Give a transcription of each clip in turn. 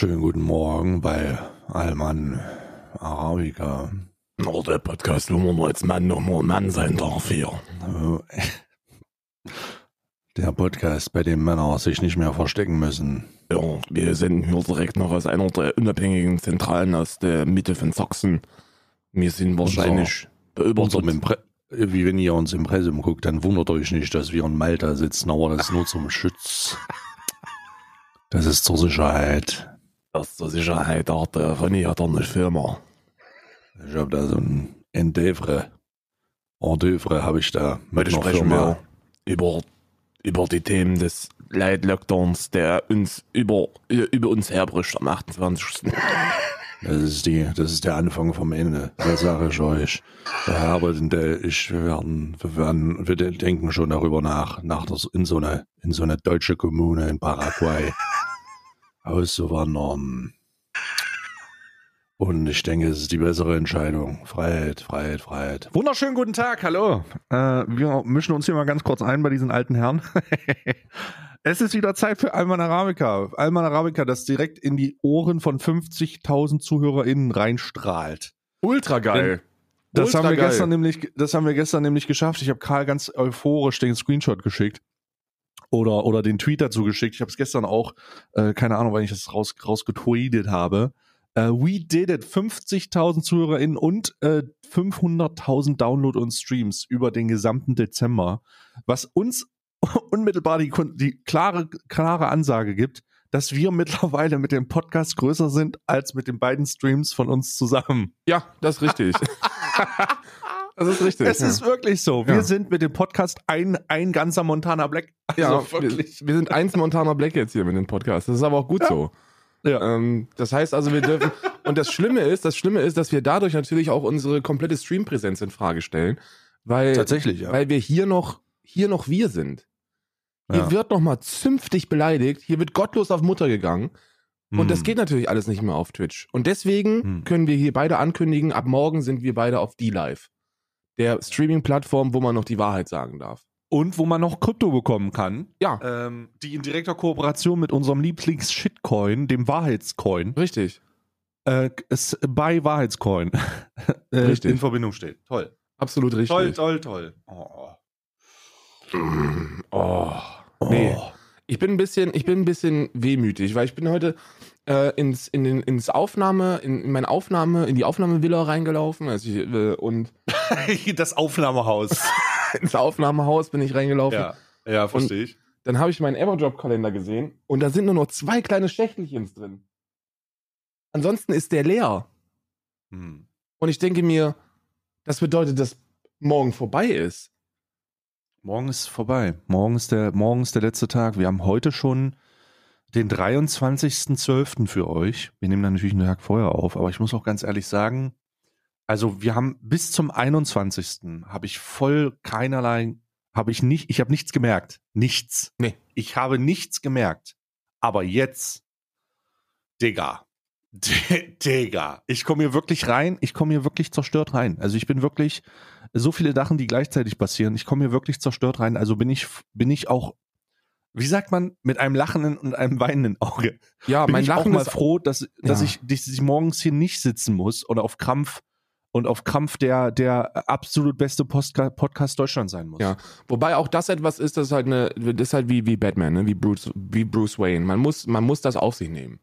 Wunderschönen guten Morgen bei Alman Arabica. Oh, der Podcast, wo man als Mann noch mal ein Mann sein darf hier. Äh, Der Podcast, bei dem Männer sich nicht mehr verstecken müssen. Ja, wir senden hier direkt noch aus einer der unabhängigen Zentralen aus der Mitte von Sachsen. Wir sind wahrscheinlich beübert. Impre wie wenn ihr uns im Impressum guckt, dann wundert euch nicht, dass wir in Malta sitzen, aber das ist nur zum Schutz. Das ist zur Sicherheit. Das zur Sicherheit hat der René hat eine Firma. Ich habe da so ein Endeavre. Endeavre habe ich da. mit Heute sprechen wir über, über die Themen des Light Lockdowns, der uns über, über uns herbricht am 28. Das ist die, das ist der Anfang vom Ende. Das sage ich euch. Der Herbert und der ich, wir werden, wir werden, wir denken schon darüber nach, nach das, in so eine, in so eine deutsche Kommune in Paraguay auszuwandern. Und ich denke, es ist die bessere Entscheidung. Freiheit, Freiheit, Freiheit. Wunderschönen guten Tag, hallo. Äh, wir mischen uns hier mal ganz kurz ein bei diesen alten Herren. es ist wieder Zeit für Alman Arabica. Alman Arabica, das direkt in die Ohren von 50.000 ZuhörerInnen reinstrahlt. Ultra geil. Das Ultra haben, wir geil. gestern nämlich, das haben wir gestern nämlich geschafft. Ich habe Karl ganz euphorisch den Screenshot geschickt. Oder, oder den Tweet dazu geschickt. Ich habe es gestern auch, äh, keine Ahnung, wann ich das raus, rausgetweetet habe. Äh, we did it. 50.000 ZuhörerInnen und äh, 500.000 Download und Streams über den gesamten Dezember. Was uns unmittelbar die, die klare, klare Ansage gibt, dass wir mittlerweile mit dem Podcast größer sind als mit den beiden Streams von uns zusammen. Ja, das ist richtig. das ist richtig. Es ja. ist wirklich so. Wir Ja. sind mit dem Podcast ein, ein ganzer Montana Black. Also ja, wirklich. Wir, wir sind eins Montana Black jetzt hier mit dem Podcast. Das ist aber auch gut so. Ja. Ähm, das heißt also, wir dürfen. und das Schlimme ist, das Schlimme ist, dass wir dadurch natürlich auch unsere komplette Streampräsenz in Frage stellen, weil, Tatsächlich, ja. weil wir hier noch, hier noch wir sind. Hier Ja. wird noch mal zünftig beleidigt. Hier wird gottlos auf Mutter gegangen. Und das Hm. geht natürlich alles nicht mehr auf Twitch. Und deswegen Hm. können wir hier beide ankündigen, ab morgen sind wir beide auf D-Live. Der Streaming-Plattform, wo man noch die Wahrheit sagen darf. Und wo man noch Krypto bekommen kann. Ja, Ähm, die in direkter Kooperation mit unserem Lieblings-Shitcoin, dem Wahrheitscoin, richtig. äh, bei Wahrheitscoin äh, Richtig. in Verbindung steht. Toll. Absolut richtig. Toll, toll, toll. Oh. Oh. Nee. Ich bin ein bisschen, ich bin ein bisschen wehmütig, weil ich bin heute äh, ins, in den, ins Aufnahme, in, in meine Aufnahme, in die Aufnahmevilla reingelaufen. Also ich, äh, und das Aufnahmehaus. ins Aufnahmehaus bin ich reingelaufen. ja, ja, verstehe ich. Dann habe ich meinen Everdrop-Kalender gesehen und da sind nur noch zwei kleine Schächtelchens drin. Ansonsten ist der leer. Hm. Und ich denke mir, das bedeutet, dass morgen vorbei ist. Morgen ist vorbei. Morgen ist, der, morgen ist der letzte Tag. Wir haben heute schon den 23.12. für euch. Wir nehmen dann natürlich einen Tag vorher auf, aber ich muss auch ganz ehrlich sagen, also wir haben bis zum 21. habe ich voll keinerlei, habe ich nicht, ich habe nichts gemerkt. Nichts. Nee. Ich habe nichts gemerkt. Aber jetzt, Digga. Digga. Ich komme hier wirklich rein, ich komme hier wirklich zerstört rein. Also ich bin wirklich, so viele Sachen, die gleichzeitig passieren. Ich komme hier wirklich zerstört rein. Also bin ich, bin ich auch, wie sagt man, mit einem lachenden und einem weinenden Auge. Ja, bin mein ich Lachen auch mal ist froh, dass, dass Ja. ich, dass ich morgens hier nicht sitzen muss oder auf Krampf und auf Krampf der, der absolut beste Postka Podcast Deutschland sein muss. Ja. Wobei auch das etwas ist, das ist halt eine, das ist halt wie, wie Batman, ne? wie Bruce, wie Bruce Wayne. Man muss, man muss das auf sich nehmen.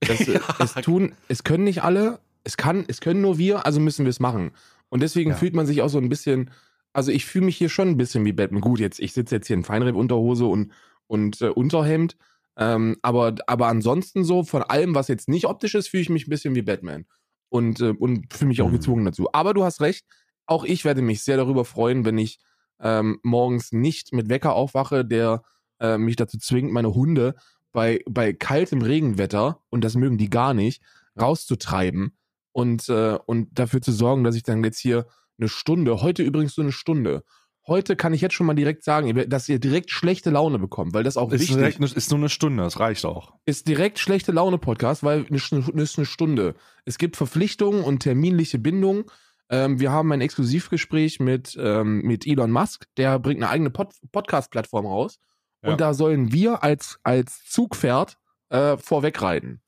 Das, Ja. Es tun, es können nicht alle, es kann, es können nur wir, also müssen wir es machen. Und deswegen Ja. fühlt man sich auch so ein bisschen, also ich fühle mich hier schon ein bisschen wie Batman. Gut, jetzt, ich sitze jetzt hier in Feinripp-Unterhose und, und äh, Unterhemd. Ähm, aber, aber ansonsten so, von allem, was jetzt nicht optisch ist, fühle ich mich ein bisschen wie Batman. Und, äh, und fühle mich auch Mhm. gezwungen dazu. Aber du hast recht, auch ich werde mich sehr darüber freuen, wenn ich ähm, morgens nicht mit Wecker aufwache, der äh, mich dazu zwingt, meine Hunde bei, bei kaltem Regenwetter, und das mögen die gar nicht, rauszutreiben und, äh, und dafür zu sorgen, dass ich dann jetzt hier eine Stunde, heute übrigens so eine Stunde, heute kann ich jetzt schon mal direkt sagen, dass ihr direkt schlechte Laune bekommt, weil das auch Ist, wichtig direkt, ist nur eine Stunde, das reicht auch. ist direkt schlechte Laune Podcast, weil Sch- ist eine Stunde. Es gibt Verpflichtungen und terminliche Bindungen. Ähm, wir haben ein Exklusivgespräch mit, ähm, mit Elon Musk, der bringt eine eigene Pod Podcast-Plattform raus. Ja. Und da sollen wir als, als Zugpferd äh, vorwegreiten.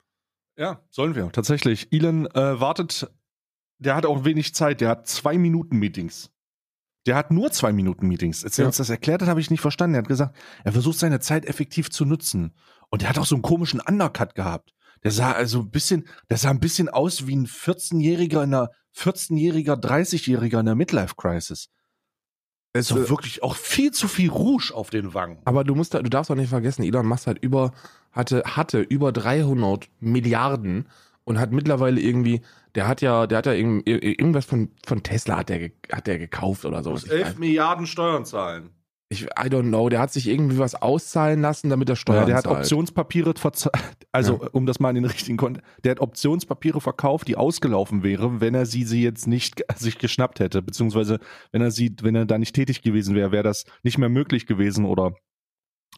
Ja, sollen wir. Tatsächlich. Elon äh, wartet, der hat auch wenig Zeit, der hat zwei Minuten Meetings. Der hat nur zwei Minuten Meetings. Als er Ja. uns das erklärt hat, habe ich nicht verstanden. Er hat gesagt, er versucht seine Zeit effektiv zu nutzen. Und er hat auch so einen komischen Undercut gehabt. Der sah also ein bisschen, der sah ein bisschen aus wie ein 14-Jähriger in einer 14-Jähriger, 30-Jähriger in der Midlife Crisis. Es, So äh, wirklich auch viel zu viel Rouge auf den Wangen. aber du musst, du darfst auch nicht vergessen, Elon Musk hat über, hatte, hatte über 300 Milliarden und hat mittlerweile irgendwie, der hat ja, der hat ja irgend- irgendwas von, von Tesla hat der, hat der gekauft oder so. Ich, weiß- Milliarden Steuern zahlen. ich, I don't know, der hat sich irgendwie was auszahlen lassen, damit er Steuern Ja, der hat zahlt. Optionspapiere, also um das mal in den richtigen Kontext, der hat Optionspapiere verkauft, die ausgelaufen wäre, wenn er sie, sie jetzt nicht sich geschnappt hätte, beziehungsweise wenn er sie, wenn er da nicht tätig gewesen wäre, wäre das nicht mehr möglich gewesen oder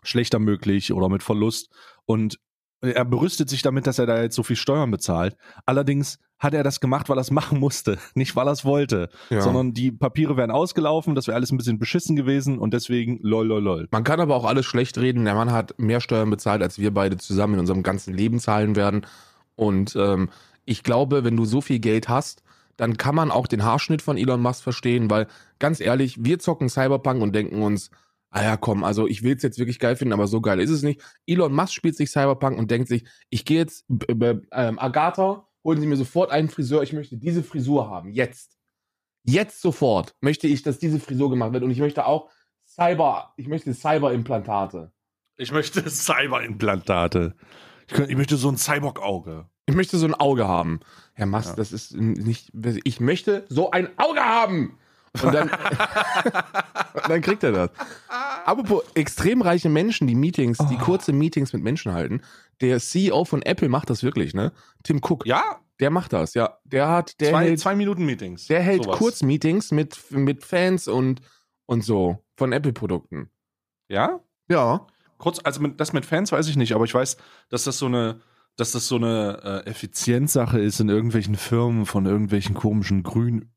schlechter möglich oder mit Verlust. Und er berüstet sich damit, dass er da jetzt so viel Steuern bezahlt. Allerdings hat er das gemacht, weil er es machen musste, nicht weil er es wollte, Ja. sondern die Papiere wären ausgelaufen, das wäre alles ein bisschen beschissen gewesen und deswegen lol lol lol. Man kann aber auch alles schlecht reden. Der Mann hat mehr Steuern bezahlt, als wir beide zusammen in unserem ganzen Leben zahlen werden. Und ähm, ich glaube, wenn du so viel Geld hast, dann kann man auch den Haarschnitt von Elon Musk verstehen, weil ganz ehrlich, wir zocken Cyberpunk und denken uns, ah ja, komm, also ich will es jetzt wirklich geil finden, aber so geil ist es nicht. Elon Musk spielt sich Cyberpunk und denkt sich, ich gehe jetzt, ähm, Agatha, holen Sie mir sofort einen Friseur, ich möchte diese Frisur haben, jetzt. Jetzt sofort möchte ich, dass diese Frisur gemacht wird und ich möchte auch Cyber, ich möchte Cyberimplantate. Ich möchte Cyberimplantate. Ich, ich möchte so ein Cyborg-Auge. Ich möchte so ein Auge haben. Herr Mast, Ja. das ist nicht. Ich möchte so ein Auge haben! Und dann, und dann kriegt er das. Apropos extrem reiche Menschen, die Meetings, die Oh. kurze Meetings mit Menschen halten. Der CEO von Apple macht das wirklich, ne? Tim Cook, Ja, der macht das, ja. Der hat, der zwei, hält, zwei Minuten Meetings. der hält Sowas. Kurzmeetings mit, mit Fans und, und so von Apple-Produkten. Ja? Ja. Kurz, also mit, das mit Fans weiß ich nicht, aber ich weiß, dass das so eine, dass das so eine äh, Effizienzsache ist in irgendwelchen Firmen von irgendwelchen komischen grünen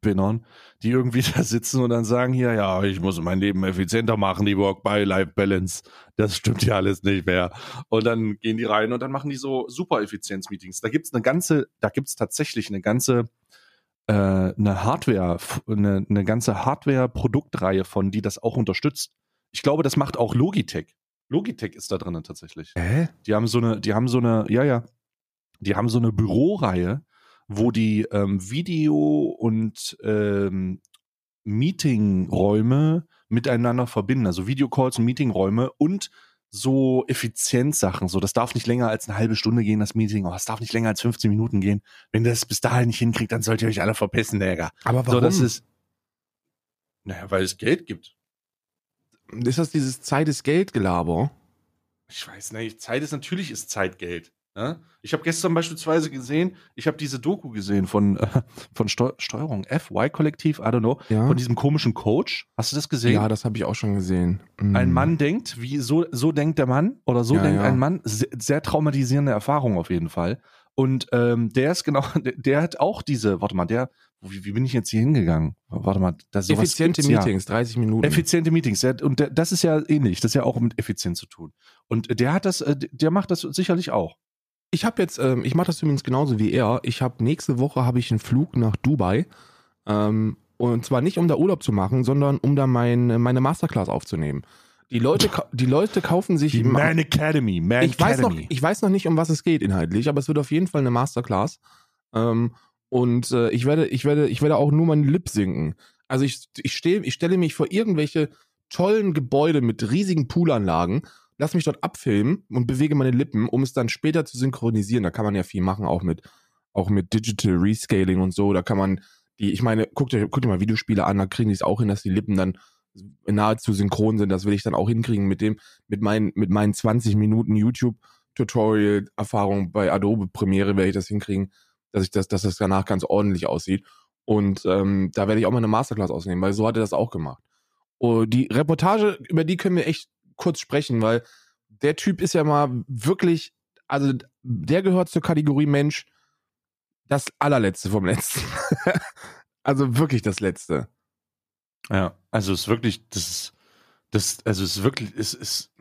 Ökospinnern, die irgendwie da sitzen und dann sagen hier, ja, ich muss mein Leben effizienter machen, die Work-by-Life-Balance, das stimmt ja alles nicht mehr. Und dann gehen die rein und dann machen die so super Effizienz-Meetings. Da gibt's eine ganze, da gibt's tatsächlich eine ganze äh, eine Hardware, eine, eine ganze Hardware-Produktreihe von, die das auch unterstützt. Ich glaube, das macht auch Logitech. Logitech ist da drin tatsächlich. Hä? Die haben so eine, die haben so eine, ja, ja, die haben so eine Büroreihe, wo die ähm, Video- und ähm, Meetingräume miteinander verbinden. Also Videocalls und Meetingräume und so Effizienzsachen. So, das darf nicht länger als eine halbe Stunde gehen, das Meeting. Oh, das darf nicht länger als 15 Minuten gehen. Wenn ihr das bis dahin nicht hinkriegt, dann sollt ihr euch alle verpissen, Digga. Aber warum? So, das ist. Naja, weil es Geld gibt. ist das dieses Zeit ist Geld-Gelaber? Ich weiß nicht. Zeit ist natürlich ist Zeit Geld. Ne? Ich habe gestern beispielsweise gesehen, ich habe diese Doku gesehen von, äh, von Steu Steuerung F, Y-Kollektiv, I don't know, Ja. von diesem komischen Coach. Hast du das gesehen? Ja, das habe ich auch schon gesehen. Mhm. ein Mann denkt, wie so, so denkt der Mann oder so Ja, denkt ja. ein Mann. Sehr, sehr traumatisierende Erfahrung auf jeden Fall. Und ähm, der ist genau, der, der hat auch diese, warte mal, der, wie, wie bin ich jetzt hier hingegangen? Warte mal, da sowas Effiziente gibt's ja. Meetings, 30 Minuten. Effiziente Meetings, der, und der, das ist ja ähnlich, das ist ja auch mit Effizienz zu tun. Und der hat das, äh, der macht das sicherlich auch. Ich habe jetzt, ähm, ich mache das übrigens genauso wie er. Ich habe nächste Woche habe ich einen Flug nach Dubai. Ähm, und zwar nicht um da Urlaub zu machen, sondern um da mein, meine Masterclass aufzunehmen. Die Leute, die Leute kaufen sich Die Man Academy, Man ich weiß, noch, Academy. ich weiß noch nicht, um was es geht inhaltlich, aber es wird auf jeden Fall eine Masterclass. Ähm, und äh, ich werde, ich werde, ich werde auch nur meinen Lip sinken. Also ich, ich, steh, ich stelle mich vor irgendwelche tollen Gebäude mit riesigen Poolanlagen, lass mich dort abfilmen und bewege meine Lippen, um es dann später zu synchronisieren. Da kann man ja viel machen, auch mit, auch mit Digital Rescaling und so. Da kann man die, ich meine, guckt euch, guckt euch mal Videospiele an, da kriegen die es auch hin, dass die Lippen dann nahezu synchron sind. Das will ich dann auch hinkriegen mit dem, mit meinen, mit meinen 20 Minuten YouTube-Tutorial-Erfahrung bei Adobe Premiere werde ich das hinkriegen, dass ich das, dass das danach ganz ordentlich aussieht. Und ähm, da werde ich auch mal eine Masterclass ausnehmen, weil so hat er das auch gemacht. Und die Reportage, über die können wir echt kurz sprechen, weil der Typ ist ja mal wirklich, also der gehört zur Kategorie Mensch, das allerletzte vom letzten. also wirklich das letzte. Ja, also es ist wirklich, das ist, das, also es ist wirklich, es ist,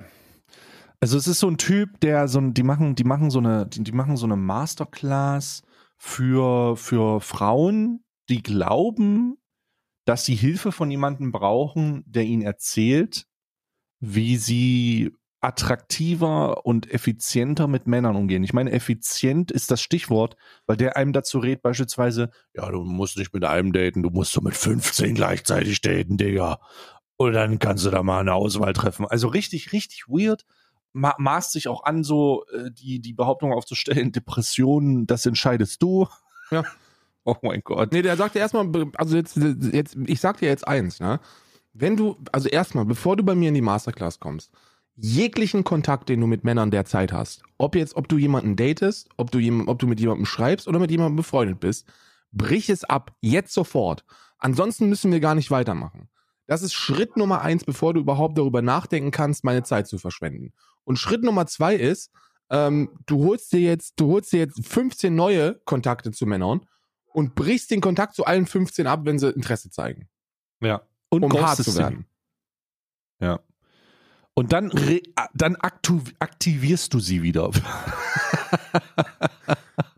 Also es ist so ein Typ, der so ein, die machen, die machen so eine, die, die machen so eine Masterclass für, für Frauen, die glauben, dass sie Hilfe von jemandem brauchen, der ihnen erzählt, wie sie attraktiver und effizienter mit Männern umgehen. Ich meine, effizient ist das Stichwort, weil der einem dazu rät, beispielsweise, ja, du musst nicht mit einem daten, du musst so mit 15 gleichzeitig daten, Digga. Und dann kannst du da mal eine Auswahl treffen. Also richtig, richtig weird. Ma maßt sich auch an, so äh, die, die Behauptung aufzustellen, Depressionen, das entscheidest du. Ja. Oh mein Gott. Nee, der sagte erstmal, also jetzt, jetzt, ich sag dir jetzt eins, ne? Wenn du, also erstmal, bevor du bei mir in die Masterclass kommst, jeglichen Kontakt, den du mit Männern derzeit hast, ob jetzt, ob du jemanden datest, ob du, ob du mit jemandem schreibst oder mit jemandem befreundet bist, brich es ab, jetzt sofort. Ansonsten müssen wir gar nicht weitermachen. Das ist Schritt Nummer eins, bevor du überhaupt darüber nachdenken kannst, meine Zeit zu verschwenden. Und Schritt Nummer zwei ist, ähm, du holst dir jetzt, du holst dir jetzt 15 neue Kontakte zu Männern und brichst den Kontakt zu allen 15 ab, wenn sie Interesse zeigen. Ja. Und um hart zu sie. werden. Ja. Und dann, dann aktivierst du sie wieder.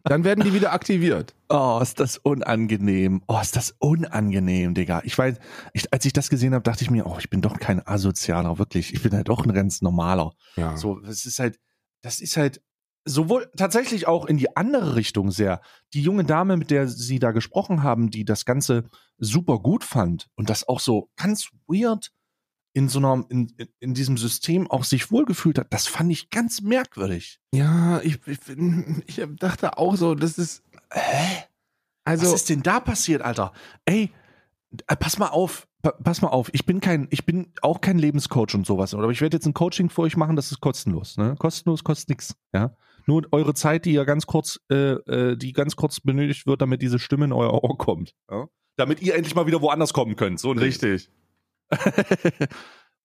Dann werden die wieder aktiviert. Oh, ist das unangenehm. Oh, ist das unangenehm, Digga. Ich weiß, ich, als ich das gesehen habe, dachte ich mir, oh, ich bin doch kein Asozialer, wirklich. Ich bin halt doch ein ganz normaler. Ja. So, es ist halt, das ist halt sowohl tatsächlich auch in die andere Richtung sehr. Die junge Dame, mit der sie da gesprochen haben, die das Ganze super gut fand und das auch so ganz weird in so einer, in, in- diesem System auch sich wohlgefühlt hat, das fand ich ganz merkwürdig. Ja, ich, ich, ich dachte auch so, das ist. Hä? Also, Was ist denn da passiert, Alter? Ey, äh, pass mal auf, pa pass mal auf. Ich bin kein, ich bin auch kein Lebenscoach und sowas. Aber ich werde jetzt ein Coaching für euch machen, das ist kostenlos. Ne? Kostenlos kostet nichts. Ja, nur eure Zeit, die ja ganz kurz, äh, äh, die ganz kurz benötigt wird, damit diese Stimme in euer Ohr kommt. Ja? Damit ihr endlich mal wieder woanders kommen könnt. So richtig.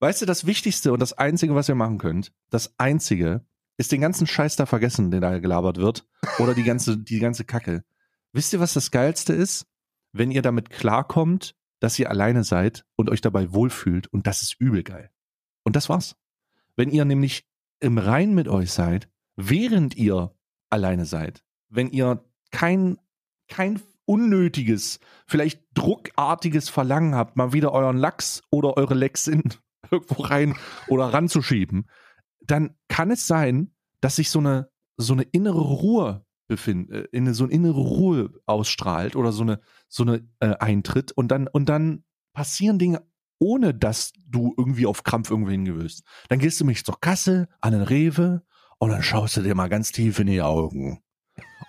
Weißt du, das Wichtigste und das Einzige, was ihr machen könnt, das Einzige, ist den ganzen Scheiß da vergessen, der da gelabert wird. Oder die ganze, die ganze Kacke. Wisst ihr, was das Geilste ist? Wenn ihr damit klarkommt, dass ihr alleine seid und euch dabei wohlfühlt. Und das ist übel geil. Und das war's. Wenn ihr nämlich im Rein mit euch seid, während ihr alleine seid, wenn ihr kein, kein unnötiges, vielleicht druckartiges Verlangen habt, mal wieder euren Lachs oder eure Lexin irgendwo rein oder ranzuschieben, dann kann es sein, dass sich so eine, so eine innere Ruhe befindet, in so eine innere Ruhe ausstrahlt oder so eine, so eine äh, eintritt und dann, und dann passieren Dinge, ohne dass du irgendwie auf Krampf irgendwo hingewöhnst. Dann gehst du mich zur Kasse, an den Rewe und dann schaust du dir mal ganz tief in die Augen.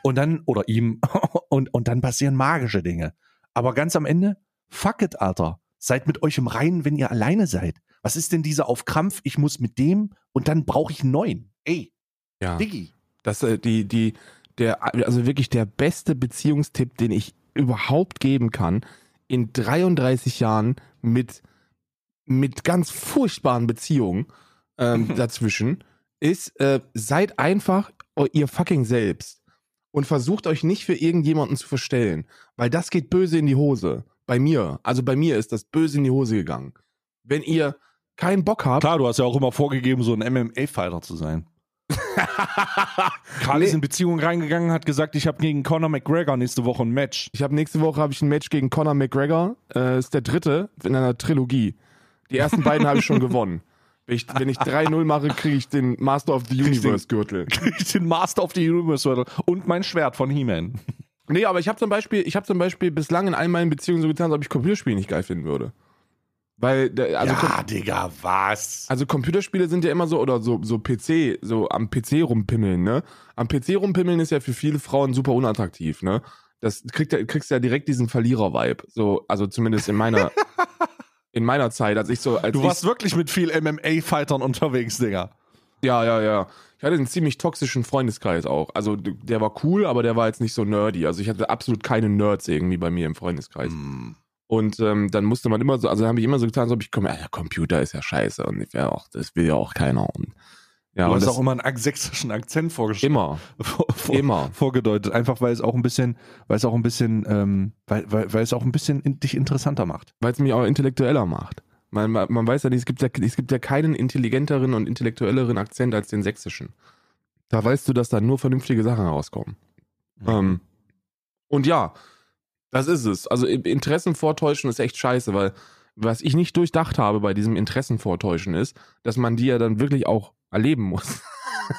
Und dann, oder ihm, und, und dann passieren magische Dinge. Aber ganz am Ende, fuck it, Alter. Seid mit euch im Reinen, wenn ihr alleine seid. Was ist denn dieser auf Krampf? Ich muss mit dem und dann brauche ich einen neuen. Ey, Ja. Diggi. Das, äh, die, die, der, also wirklich der beste Beziehungstipp, den ich überhaupt geben kann, in 33 Jahren mit, mit ganz furchtbaren Beziehungen ähm, dazwischen, ist, äh, seid einfach ihr fucking selbst und versucht euch nicht für irgendjemanden zu verstellen, weil das geht böse in die Hose. Bei mir, also bei mir ist das böse in die Hose gegangen. Wenn ihr keinen Bock habt, Klar, du hast ja auch immer vorgegeben, so ein MMA-Fighter zu sein. Karl ist Nee. in Beziehung reingegangen, hat gesagt, ich habe gegen Conor McGregor nächste Woche ein Match. Ich habe nächste Woche habe ich ein Match gegen Conor McGregor. Äh, ist der dritte in einer Trilogie. Die ersten beiden habe ich schon gewonnen. Wenn ich, wenn ich 3-0 mache, kriege ich den Master of the Universe Gürtel. Krieg ich den Master of the Universe und mein Schwert von He-Man. Nee, aber ich habe zum Beispiel, ich habe zum Beispiel bislang in all meinen Beziehungen so getan, als ob ich Computerspiele nicht geil finden würde. Weil, also, ja, Digga, was? also Computerspiele sind ja immer so, oder so, so PC, so am PC rumpimmeln, ne? Am PC rumpimmeln ist ja für viele Frauen super unattraktiv, ne? Das kriegt, ja- kriegst ja direkt diesen Verlierer-Vibe. So, also zumindest in meiner, in meiner Zeit, als ich so, als Du warst wirklich mit viel MMA-Fightern unterwegs, Digga. Ja, ja, ja. Ich hatte einen ziemlich toxischen Freundeskreis auch. Also der war cool, aber der war jetzt nicht so nerdy. Also ich hatte absolut keine Nerds irgendwie bei mir im Freundeskreis. Und ähm, dann musste man immer so, also habe ich immer so getan, ob ich komme, ja, Computer ist ja scheiße und ich wär auch, das will ja auch keiner. Und, ja, du hast auch immer einen sächsischen Akzent vorgestellt. immer, vor, vor, immer. vorgedeutet, einfach weil es auch ein bisschen, weil es auch ein bisschen, ähm, weil, weil, weil es auch ein bisschen in, dich interessanter macht. Weil es mich auch intellektueller macht. Man, man, man weiß ja nicht, es gibt ja, es gibt ja keinen intelligenteren und intellektuelleren Akzent als den sächsischen. Da weißt du, dass da nur vernünftige Sachen rauskommen. Mhm. Ähm, und ja, das ist es. Also Interessen vortäuschen ist echt scheiße, weil was ich nicht durchdacht habe bei diesem Interessen vortäuschen ist, dass man die ja dann wirklich auch erleben muss.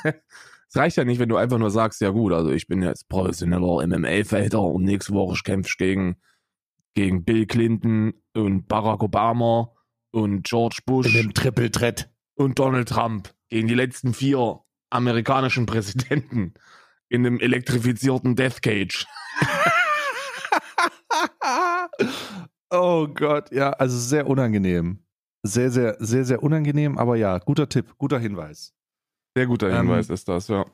Es reicht ja nicht, wenn du einfach nur sagst, ja gut, also ich bin jetzt professioneller MMA-Fighter und nächste Woche kämpfe ich gegen, gegen Bill Clinton und Barack Obama und George Bush Triple Threat. und Donald Trump gegen die letzten vier amerikanischen Präsidenten in einem elektrifizierten Death Cage. oh Gott, ja, also sehr unangenehm. Sehr, sehr, sehr, sehr unangenehm, aber ja, guter Tipp, guter Hinweis. Sehr guter Ähm, Hinweis ist das, ja.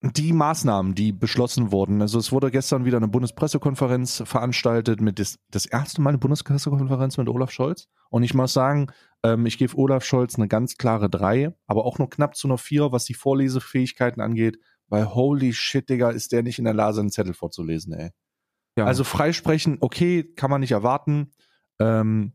Die Maßnahmen, die beschlossen wurden, also es wurde gestern wieder eine Bundespressekonferenz veranstaltet mit das, das erste Mal eine Bundespressekonferenz mit Olaf Scholz. Und ich muss sagen, ähm, ich gebe Olaf Scholz eine ganz klare 3, aber auch nur knapp zu einer 4, was die Vorlesefähigkeiten angeht, weil holy shit, Digga, ist der nicht in der Lage, einen Zettel vorzulesen, ey. ja. Also freisprechen, okay, kann man nicht erwarten. Ähm,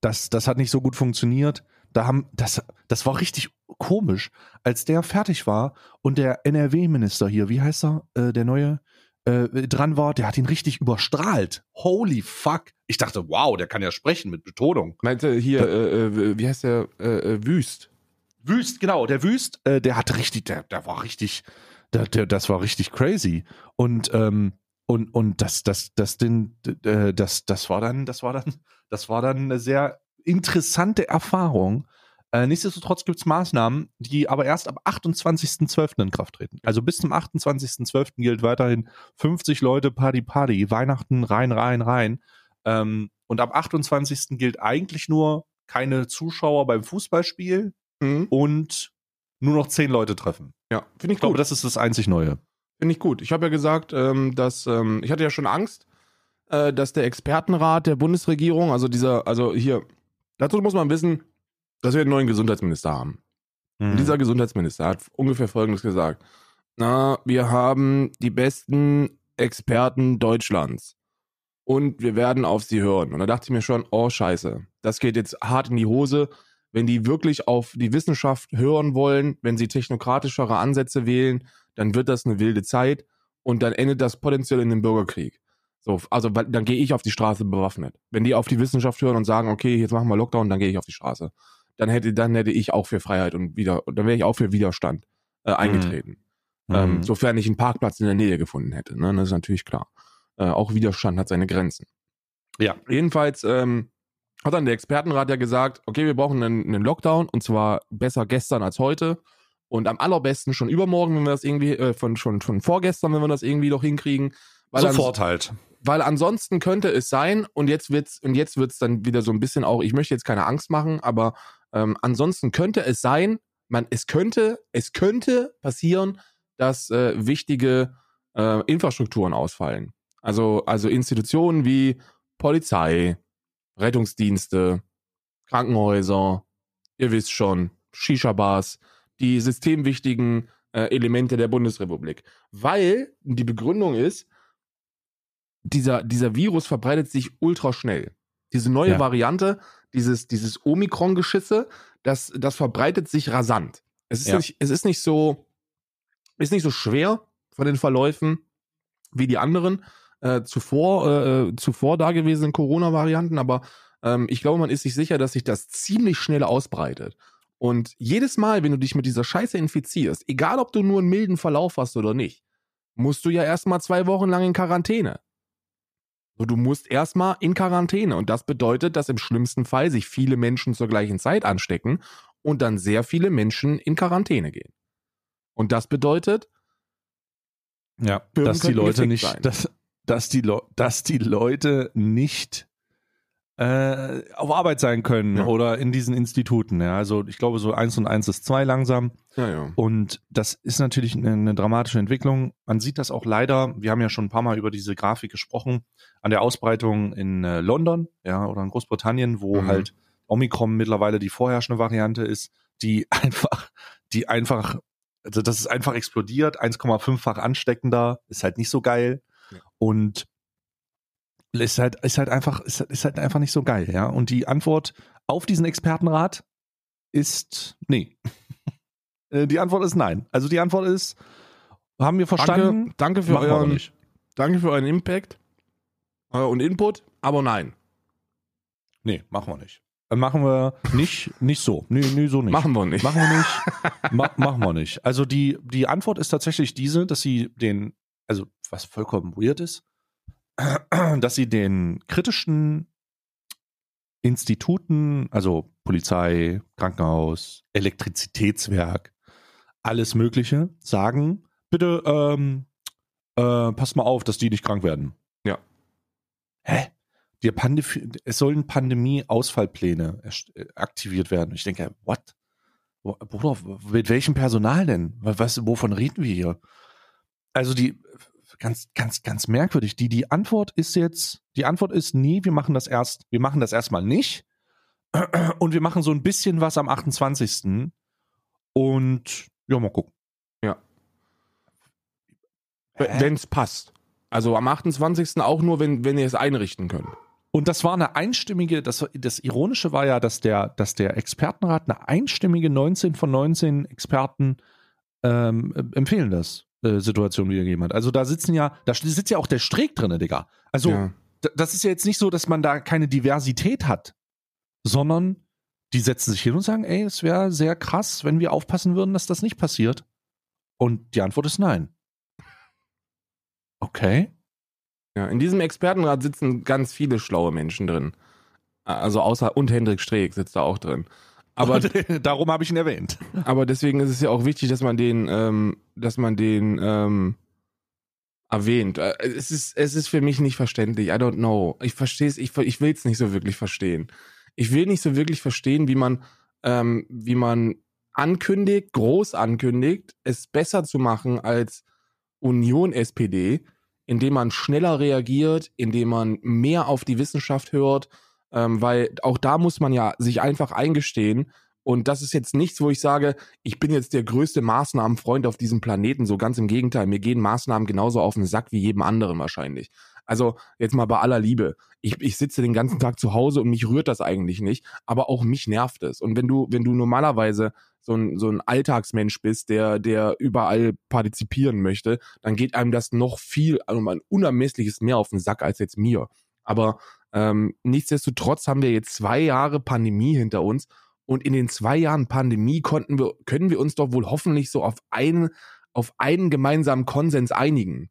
das, das hat nicht so gut funktioniert. Da haben, das, das war richtig komisch, als der fertig war und der NRW-Minister hier, wie heißt er, äh, der neue, äh, dran war, der hat ihn richtig überstrahlt. Holy fuck. Ich dachte, wow, der kann ja sprechen mit Betonung. Meinte hier, äh, äh, wie heißt der, äh, äh, Wüst. Wüst, genau, der Wüst, äh, der hat richtig, der, der war richtig, der, der, das war richtig crazy. Und, ähm, und, und das, das, das, den, äh, das, das war dann, das war dann, das war dann eine sehr interessante Erfahrung. Äh, nichtsdestotrotz gibt es Maßnahmen, die aber erst ab 28.12. in Kraft treten. Also bis zum 28.12. gilt weiterhin 50 Leute Party Party, Weihnachten rein, rein, rein. Ähm, und ab 28. gilt eigentlich nur keine Zuschauer beim Fußballspiel, Mhm. und nur noch zehn Leute treffen. Ja, finde ich Ich glaube, das ist das einzig Neue. Finde ich gut. Ich habe ja gesagt, ähm, dass ähm, ich hatte ja schon Angst, äh, dass der Expertenrat der Bundesregierung, also dieser, also hier, dazu muss man wissen, dass wir einen neuen Gesundheitsminister haben. Und dieser Gesundheitsminister hat ungefähr Folgendes gesagt. Na, wir haben die besten Experten Deutschlands. Und wir werden auf sie hören. Und da dachte ich mir schon, oh scheiße, das geht jetzt hart in die Hose. Wenn die wirklich auf die Wissenschaft hören wollen, wenn sie technokratischere Ansätze wählen, dann wird das eine wilde Zeit und dann endet das potenziell in einem Bürgerkrieg. So, also dann gehe ich auf die Straße bewaffnet. Wenn die auf die Wissenschaft hören und sagen, okay, jetzt machen wir Lockdown, dann gehe ich auf die Straße. Dann hätte, dann hätte ich auch für Freiheit und wieder, dann wäre ich auch für Widerstand äh, eingetreten. Mhm. Ähm, sofern ich einen Parkplatz in der Nähe gefunden hätte. Ne? Das ist natürlich klar. Äh, auch Widerstand hat seine Grenzen. Ja. Jedenfalls ähm, hat dann der Expertenrat ja gesagt, okay, wir brauchen einen, einen Lockdown und zwar besser gestern als heute und am allerbesten schon übermorgen, wenn wir das irgendwie, äh, von, schon, schon vorgestern, wenn wir das irgendwie doch hinkriegen. Weil Sofort halt. weil ansonsten könnte es sein, und jetzt wird's, und jetzt wird's dann wieder so ein bisschen auch, ich möchte jetzt keine Angst machen, aber ähm, ansonsten könnte es sein, man, es könnte, es könnte passieren, dass äh, wichtige äh, Infrastrukturen ausfallen. Also, also Institutionen wie Polizei, Rettungsdienste, Krankenhäuser, ihr wisst schon, Shisha-Bars, die systemwichtigen äh, Elemente der Bundesrepublik. Weil die Begründung ist, dieser, dieser Virus verbreitet sich ultra schnell. Diese neue Ja. Variante, dieses, dieses Omikron-Geschisse, das, das verbreitet sich rasant. Es ist, Ja. nicht, es ist nicht so, ist nicht so schwer von den Verläufen wie die anderen äh, zuvor, äh, zuvor dagewesenen Corona-Varianten, aber ähm, ich glaube, man ist sich sicher, dass sich das ziemlich schnell ausbreitet. Und jedes Mal, wenn du dich mit dieser Scheiße infizierst, egal ob du nur einen milden Verlauf hast oder nicht, musst du ja erstmal zwei Wochen lang in Quarantäne. Du musst erstmal in Quarantäne. Und das bedeutet, dass im schlimmsten Fall sich viele Menschen zur gleichen Zeit anstecken und dann sehr viele Menschen in Quarantäne gehen. Und das bedeutet, Ja, dass die Leute nicht, dass, dass, die dass die Leute nicht äh, auf Arbeit sein können Ja. oder in diesen Instituten. Ja. Also ich glaube, so eins und eins ist zwei langsam. ja, ja. Und das ist natürlich eine, eine dramatische Entwicklung. Man sieht das auch leider, wir haben ja schon ein paar Mal über diese Grafik gesprochen, an der Ausbreitung in äh, London, ja, oder in Großbritannien, wo Mhm. halt Omikron mittlerweile die vorherrschende Variante ist, die einfach, die einfach, also das ist einfach explodiert, 1,5-fach ansteckender, ist halt nicht so geil. Und ist halt, ist halt einfach, ist, ist halt einfach nicht so geil, ja. Und die Antwort auf diesen Expertenrat ist nee. Äh, die Antwort ist nein. Also die Antwort ist, haben wir verstanden? Danke, danke für euren, danke für euren Impact äh, und Input, aber nein. Nee, machen wir nicht. Äh, Machen wir nicht, nicht so. Nee, nee, so nicht. Machen wir nicht. Machen wir nicht. Ma machen wir nicht. Also die, die Antwort ist tatsächlich diese, dass sie den, also was vollkommen weird ist, dass sie den kritischen Instituten, also Polizei, Krankenhaus, Elektrizitätswerk, alles Mögliche, sagen, bitte ähm, äh, passt mal auf, dass die nicht krank werden. Ja. Hä? Die es sollen Pandemie-Ausfallpläne äh, aktiviert werden. Ich denke, what? Bruder, mit welchem Personal denn? Was, wovon reden wir hier? Also die, ganz, ganz, ganz merkwürdig. Die, die Antwort ist jetzt, die Antwort ist, nee, wir machen das erst, wir machen das erstmal nicht. Und wir machen so ein bisschen was am 28. Und ja, mal gucken. Hä? Wenn es passt. Also am 28. auch nur, wenn, wenn ihr es einrichten könnt. Und das war eine einstimmige, das, das Ironische war ja, dass der, dass der Expertenrat eine einstimmige 19 von 19 Experten ähm, äh, empfehlen das äh, Situation wiedergegeben hat. Also da sitzen ja, da sitzt ja auch der Streeck drinne, Digga. Also ja. das ist ja jetzt nicht so, dass man da keine Diversität hat, sondern die setzen sich hin und sagen, ey, es wäre sehr krass, wenn wir aufpassen würden, dass das nicht passiert. Und die Antwort ist nein. Okay. ja. In diesem Expertenrat sitzen ganz viele schlaue Menschen drin. Also außer und Hendrik Streeck sitzt da auch drin. Aber darum habe ich ihn erwähnt. Aber deswegen ist es ja auch wichtig, dass man den, ähm, dass man den ähm, erwähnt. Äh, Es ist, es ist für mich nicht verständlich. I don't know. Ich verstehe es, ich, ich will es nicht so wirklich verstehen. Ich will nicht so wirklich verstehen, wie man, ähm, wie man ankündigt, groß ankündigt, es besser zu machen als Union SPD, indem man schneller reagiert, indem man mehr auf die Wissenschaft hört, ähm, weil auch da muss man ja sich einfach eingestehen. Und das ist jetzt nichts, wo ich sage, ich bin jetzt der größte Maßnahmenfreund auf diesem Planeten. So ganz im Gegenteil, mir gehen Maßnahmen genauso auf den Sack wie jedem anderen wahrscheinlich. Also jetzt mal bei aller Liebe. Ich, ich sitze den ganzen Tag zu Hause und mich rührt das eigentlich nicht, aber auch mich nervt es. Und wenn du, wenn du normalerweise so ein, so ein Alltagsmensch bist, der, der überall partizipieren möchte, dann geht einem das noch viel, also ein unermessliches mehr auf den Sack als jetzt mir. Aber ähm, nichtsdestotrotz haben wir jetzt zwei Jahre Pandemie hinter uns und in den zwei Jahren Pandemie konnten wir, können wir uns doch wohl hoffentlich so auf einen, auf einen gemeinsamen Konsens einigen.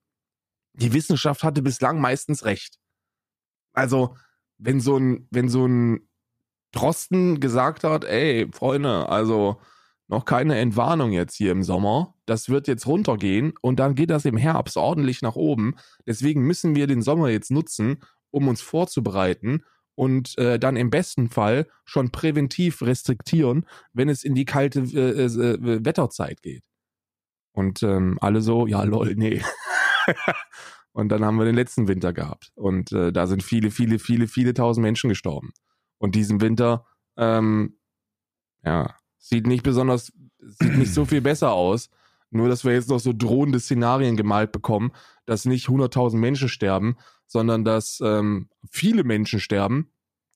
Die Wissenschaft hatte bislang meistens recht. Also, wenn so ein, wenn so ein Drosten gesagt hat, ey, Freunde, also noch keine Entwarnung jetzt hier im Sommer. Das wird jetzt runtergehen und dann geht das im Herbst ordentlich nach oben. Deswegen müssen wir den Sommer jetzt nutzen, um uns vorzubereiten und äh, dann im besten Fall schon präventiv restriktieren, wenn es in die kalte äh, äh, Wetterzeit geht. Und ähm, alle so, ja, lol, nee. und dann haben wir den letzten Winter gehabt. Und äh, da sind viele, viele, viele, viele tausend Menschen gestorben. Und diesen Winter, ähm, ja, sieht nicht besonders, sieht nicht so viel besser aus. Nur, dass wir jetzt noch so drohende Szenarien gemalt bekommen, dass nicht 100.000 Menschen sterben, sondern dass ähm, viele Menschen sterben,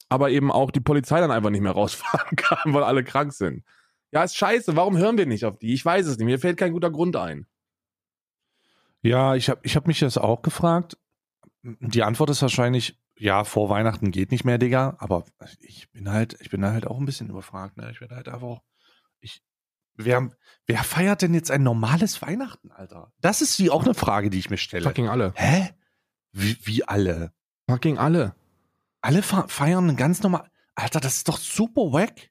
aber eben auch die Polizei dann einfach nicht mehr rausfahren kann, weil alle krank sind. Ja, ist scheiße. Warum hören wir nicht auf die? Ich weiß es nicht. Mir fällt kein guter Grund ein. Ja, ich habe ich hab mich das auch gefragt. Die Antwort ist wahrscheinlich, ja, vor Weihnachten geht nicht mehr, Digga. Aber ich bin halt, ich bin halt auch ein bisschen überfragt. Ne? Ich bin halt einfach auch, ich, wer, wer feiert denn jetzt ein normales Weihnachten, Alter? Das ist die auch eine Frage, die ich mir stelle. Fucking alle. Hä? Wie, wie alle? Fucking alle. Alle fe- feiern ein ganz normal. Alter, das ist doch super wack.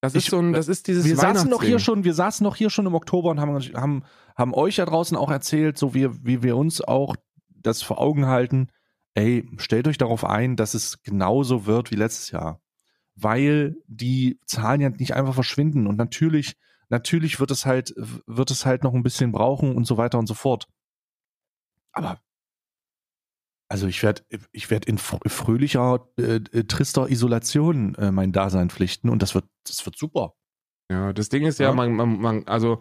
Das ist Ich- so ein, das ist dieses wir saßen doch hier schon, wir saßen noch hier schon im Oktober und haben, haben, haben euch da draußen auch erzählt, so wie, wie wir uns auch das vor Augen halten. Ey, stellt euch darauf ein, dass es genauso wird wie letztes Jahr. Weil die Zahlen ja nicht einfach verschwinden und natürlich, natürlich wird es halt, wird es halt noch ein bisschen brauchen und so weiter und so fort. Aber also ich werde ich werd in fr- fröhlicher, äh, äh, trister Isolation äh, mein Dasein pflichten und das wird, das wird super. Ja, das Ding ist ja, Ja. Man, man, man, also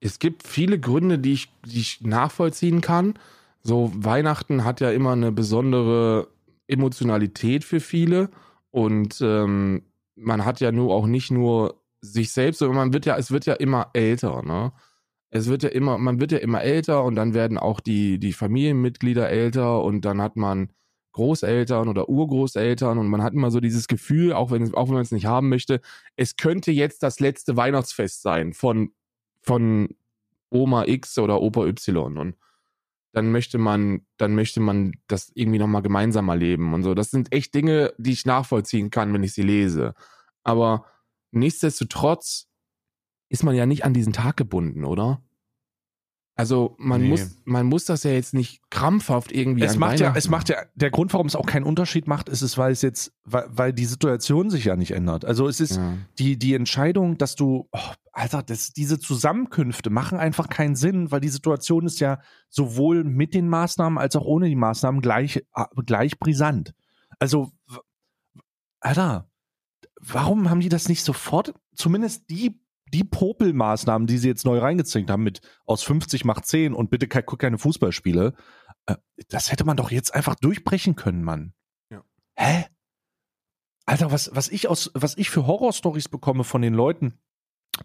es gibt viele Gründe, die ich, die ich nachvollziehen kann. so Weihnachten hat ja immer eine besondere Emotionalität für viele und ähm, man hat ja nur auch nicht nur sich selbst, sondern man wird ja, es wird ja immer älter, ne? Es wird ja immer, man wird ja immer älter und dann werden auch die, die Familienmitglieder älter und dann hat man Großeltern oder Urgroßeltern und man hat immer so dieses Gefühl, auch wenn, auch wenn man es nicht haben möchte, es könnte jetzt das letzte Weihnachtsfest sein von, von Oma X oder Opa Y und dann möchte man, dann möchte man das irgendwie nochmal gemeinsam erleben und so. Das sind echt Dinge, die ich nachvollziehen kann, wenn ich sie lese. Aber nichtsdestotrotz ist man ja nicht an diesen Tag gebunden, oder? Also man Nee. muss, man muss das ja jetzt nicht krampfhaft irgendwie Es macht ja, es macht ja, der Grund, warum es auch keinen Unterschied macht, ist es, weil es jetzt, weil, weil die Situation sich ja nicht ändert. Also es ist Ja. die, die Entscheidung, dass du, oh, Alter, das, diese Zusammenkünfte machen einfach keinen Sinn, weil die Situation ist ja sowohl mit den Maßnahmen als auch ohne die Maßnahmen gleich, äh, gleich brisant. Also, Alter, warum haben die das nicht sofort, zumindest die, die Popelmaßnahmen, die sie jetzt neu reingezwängt haben mit aus 50 macht 10 und bitte ke guck keine Fußballspiele, äh, das hätte man doch jetzt einfach durchbrechen können, Mann. Ja. Hä? Alter, was, was ich aus, was ich für Horrorstories bekomme von den Leuten,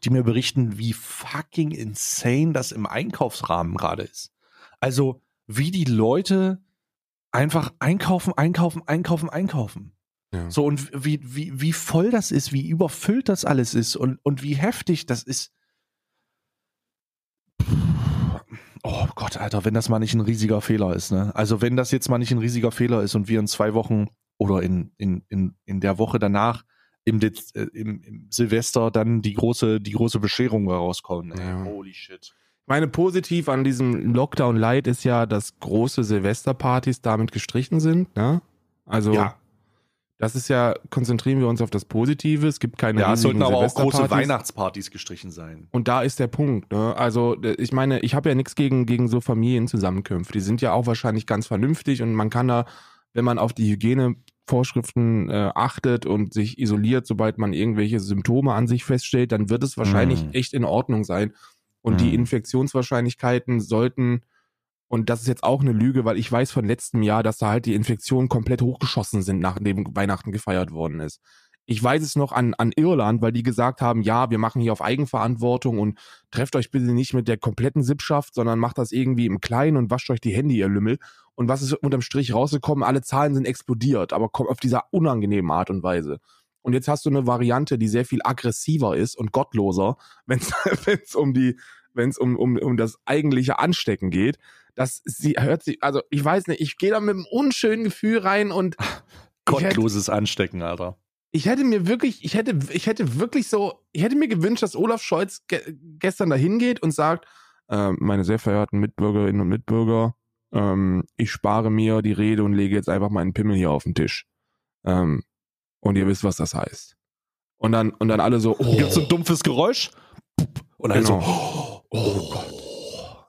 die mir berichten, wie fucking insane das im Einkaufsrahmen gerade ist. Also, wie die Leute einfach einkaufen, einkaufen, einkaufen, einkaufen. Ja. So, und wie, wie, wie voll das ist, wie überfüllt das alles ist und, und wie heftig das ist. Oh Gott, Alter, wenn das mal nicht ein riesiger Fehler ist, ne? Also, wenn das jetzt mal nicht ein riesiger Fehler ist und wir in zwei Wochen oder in, in, in, in der Woche danach im, Dez, äh, im, im Silvester dann die große, die große Bescherung rauskommen. Ja. Holy shit. Ich meine, positiv an diesem Lockdown Light ist ja, dass große Silvesterpartys damit gestrichen sind, ne? Also, Ja, das ist ja, konzentrieren wir uns auf das Positive. Es gibt keine ja es sollten aber auch große. Weihnachtspartys gestrichen sein. Und da ist der Punkt. Ne? Also d- ich meine, ich habe ja nichts gegen, gegen so Familienzusammenkünfte. Die sind ja auch wahrscheinlich ganz vernünftig und man kann da, wenn man auf die Hygienevorschriften äh, achtet und sich isoliert, sobald man irgendwelche Symptome an sich feststellt, dann wird es wahrscheinlich Mhm. echt in Ordnung sein. Und die Mhm. Infektionswahrscheinlichkeiten sollten, und das ist jetzt auch eine Lüge, weil ich weiß von letztem Jahr, dass da halt die Infektionen komplett hochgeschossen sind, nachdem Weihnachten gefeiert worden ist. Ich weiß es noch an, an Irland, weil die gesagt haben, ja, wir machen hier auf Eigenverantwortung und trefft euch bitte nicht mit der kompletten Sippschaft, sondern macht das irgendwie im Kleinen und wascht euch die Hände, ihr Lümmel. Und was ist unterm Strich rausgekommen? Alle Zahlen sind explodiert, aber auf dieser unangenehmen Art und Weise. Und jetzt hast du eine Variante, die sehr viel aggressiver ist und gottloser, wenn es um die, wenn es um, um, um das eigentliche Anstecken geht. Das sie hört sich, also ich weiß nicht, ich gehe da mit einem unschönen Gefühl rein und ich hätte, Gottloses Anstecken, Alter. ich hätte mir wirklich, ich hätte, ich hätte wirklich so, ich hätte mir gewünscht, dass Olaf Scholz ge gestern dahin geht und sagt, äh, meine sehr verehrten Mitbürgerinnen und Mitbürger, ähm, ich spare mir die Rede und lege jetzt einfach meinen Pimmel hier auf den Tisch. Ähm, und ihr wisst, was das heißt. Und dann, und dann alle so, oh, Gibt so ein dumpfes Geräusch? Und dann Genau. so, oh Gott.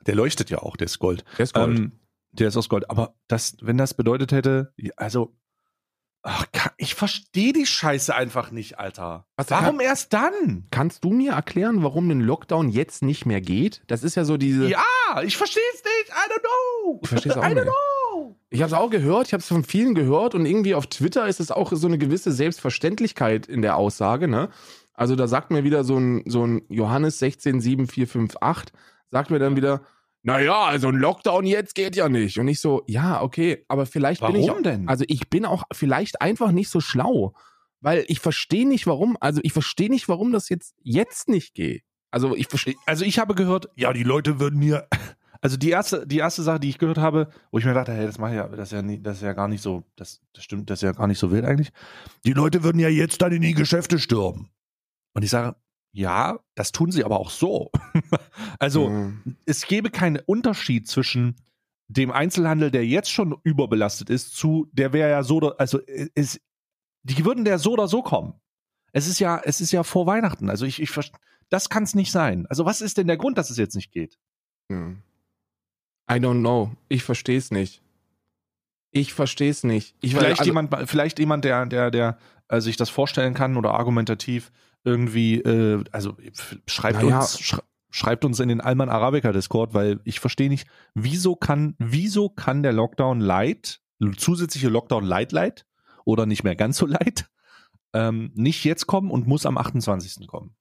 Der leuchtet ja auch, der ist Gold. der ist Gold. Ähm, der ist aus Gold. Aber das, wenn das bedeutet hätte, also, ach, ich verstehe die Scheiße einfach nicht, Alter. Was- Warum erst dann? Kannst du mir erklären, warum ein Lockdown jetzt nicht mehr geht? Das ist ja so diese. Ja, ich verstehe es nicht. I don't know. Ich verstehe es auch I don't nicht. know. Ich habe es auch gehört, ich habe es von vielen gehört und irgendwie auf Twitter ist es auch so eine gewisse Selbstverständlichkeit in der Aussage, ne? Also da sagt mir wieder so ein, so ein Johannes 167458, sagt mir dann wieder, naja, also ein Lockdown jetzt geht ja nicht. Und ich so, ja, okay, aber vielleicht bin ich. Warum denn? Also ich bin auch vielleicht einfach nicht so schlau, weil ich verstehe nicht, warum, also ich verstehe nicht, warum das jetzt, jetzt nicht geht. Also ich verstehe. Also ich habe gehört, ja, die Leute würden hier. Also die erste, die erste Sache, die ich gehört habe, wo ich mir dachte, hey, das mache ich ja, das ist ja, nie, das ist ja gar nicht so, das, das stimmt, das ist ja gar nicht so wild eigentlich. Die Leute würden ja jetzt dann in die Geschäfte stürmen. Und ich sage, ja, das tun sie aber auch so. also Ähm, es gäbe keinen Unterschied zwischen dem Einzelhandel, der jetzt schon überbelastet ist, zu der wäre ja so, oder- also es, die würden der so oder so kommen. Es ist ja, es ist ja vor Weihnachten. Also ich, ich das kann es nicht sein. Also was ist denn der Grund, dass es jetzt nicht geht? Ja. I don't know. Ich verstehe es nicht. Ich verstehe es nicht. Ich Vielleicht also, jemand, vielleicht jemand, der, der, der äh, sich das vorstellen kann oder argumentativ irgendwie, äh, also schreibt Naja, uns, sch Schreibt uns in den Alman Arabica Discord, weil ich verstehe nicht, wieso kann, wieso kann der Lockdown Light, zusätzliche Lockdown Light Light oder nicht mehr ganz so Light, ähm, nicht jetzt kommen und muss am 28. kommen.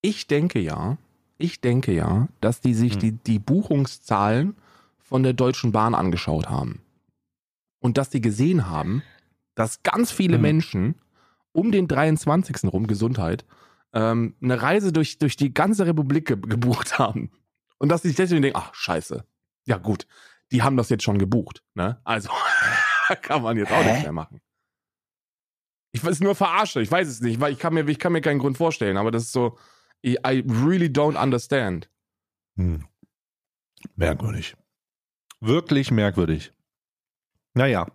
Ich denke ja, ich denke ja, dass die sich Hm. die, die Buchungszahlen von der Deutschen Bahn angeschaut haben. Und dass die gesehen haben, dass ganz viele Hm. Menschen um den 23. rum, Gesundheit, ähm, eine Reise durch, durch die ganze Republik ge gebucht haben. Und dass sich deswegen denken, ach, scheiße. Ja gut, die haben das jetzt schon gebucht. Ne? Also kann man jetzt auch Hä? nichts mehr machen. Ich weiß nur verarsche, ich weiß es nicht, weil ich kann mir, ich kann mir keinen Grund vorstellen, aber das ist so, I I really don't understand. Hm. Merkwürdig. Wirklich merkwürdig. Naja.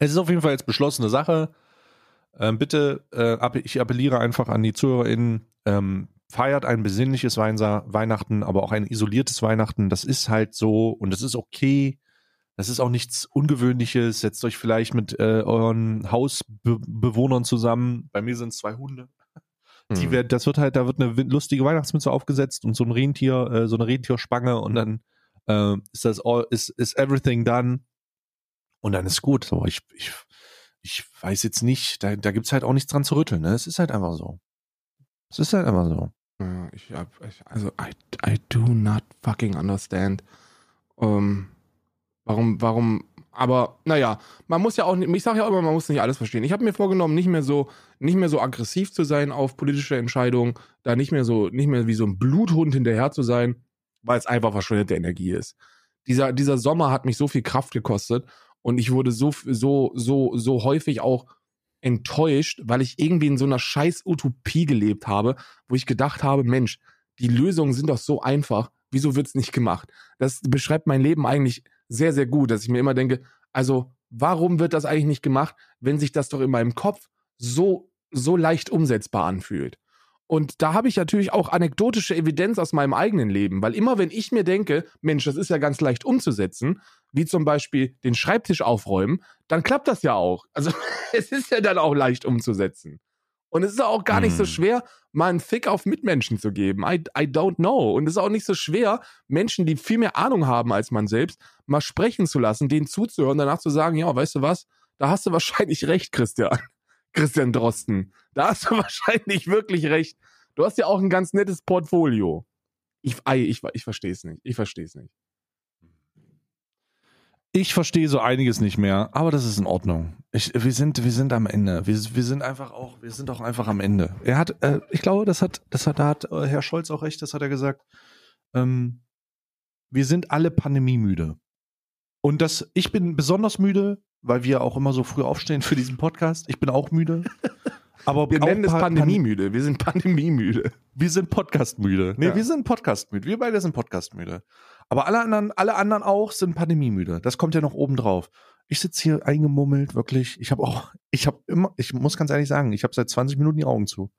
Es ist auf jeden Fall jetzt beschlossene Sache. Ähm, bitte, äh, ich appelliere einfach an die ZuhörerInnen, ähm, feiert ein besinnliches Weihnachten, aber auch ein isoliertes Weihnachten. Das ist halt so und das ist okay. Das ist auch nichts Ungewöhnliches. Setzt euch vielleicht mit äh, euren Hausbewohnern zusammen. Bei mir sind es zwei Hunde. Die Hm. wird, das wird halt, da wird eine lustige Weihnachtsmütze aufgesetzt und so ein Rentier, äh, so eine Rentierspange und dann äh, ist das all, ist, ist everything done und dann ist gut. So, ich, ich, ich weiß jetzt nicht, da, da gibt's halt auch nichts dran zu rütteln, ne? Es ist halt einfach so. Es ist halt einfach so. Ja, ich ich, also I, I do not fucking understand. Ähm, warum, warum, aber naja, man muss ja auch ich sage ja auch immer, man muss nicht alles verstehen. Ich habe mir vorgenommen, nicht mehr so, nicht mehr so aggressiv zu sein auf politische Entscheidungen, da nicht mehr so, nicht mehr wie so ein Bluthund hinterher zu sein, weil es einfach verschwendete Energie ist. Dieser, dieser Sommer hat mich so viel Kraft gekostet und ich wurde so, so, so, so häufig auch enttäuscht, weil ich irgendwie in so einer scheiß Utopie gelebt habe, wo ich gedacht habe, Mensch, die Lösungen sind doch so einfach, wieso wird's nicht gemacht? Das beschreibt mein Leben eigentlich sehr, sehr gut, dass ich mir immer denke, also warum wird das eigentlich nicht gemacht, wenn sich das doch in meinem Kopf so, so leicht umsetzbar anfühlt? Und da habe ich natürlich auch anekdotische Evidenz aus meinem eigenen Leben, weil immer wenn ich mir denke, Mensch, das ist ja ganz leicht umzusetzen, wie zum Beispiel den Schreibtisch aufräumen, dann klappt das ja auch. Also es ist ja dann auch leicht umzusetzen. Und es ist auch gar nicht so Hm. schwer, mal einen Fick auf Mitmenschen zu geben. I, I don't know. Und es ist auch nicht so schwer, Menschen, die viel mehr Ahnung haben als man selbst, mal sprechen zu lassen, denen zuzuhören, danach zu sagen, ja, weißt du was, da hast du wahrscheinlich recht, Christian. Christian Drosten. Da hast du wahrscheinlich wirklich recht. Du hast ja auch ein ganz nettes Portfolio. Ich, ich, ich verstehe es nicht. Ich verstehe es nicht. Ich verstehe so einiges nicht mehr, aber das ist in Ordnung. Ich, wir sind, wir sind am Ende. Wir, wir sind einfach auch, wir sind auch einfach am Ende. Er hat, äh, ich glaube, das hat, das hat, da hat äh, Herr Scholz auch recht, das hat er gesagt. Ähm, wir sind alle pandemiemüde. Und das, ich bin besonders müde, weil wir auch immer so früh aufstehen für diesen Podcast. Ich bin auch müde. Aber Wir nennen es pa- pandemiemüde. Wir sind pandemiemüde. wir sind podcastmüde. Nee, Ja. wir sind podcastmüde. Wir beide sind podcastmüde. Aber alle anderen, alle anderen auch sind pandemiemüde. Das kommt ja noch oben drauf. Ich sitze hier eingemummelt, wirklich. Ich habe auch, ich habe immer, ich muss ganz ehrlich sagen, ich habe seit 20 Minuten die Augen zu.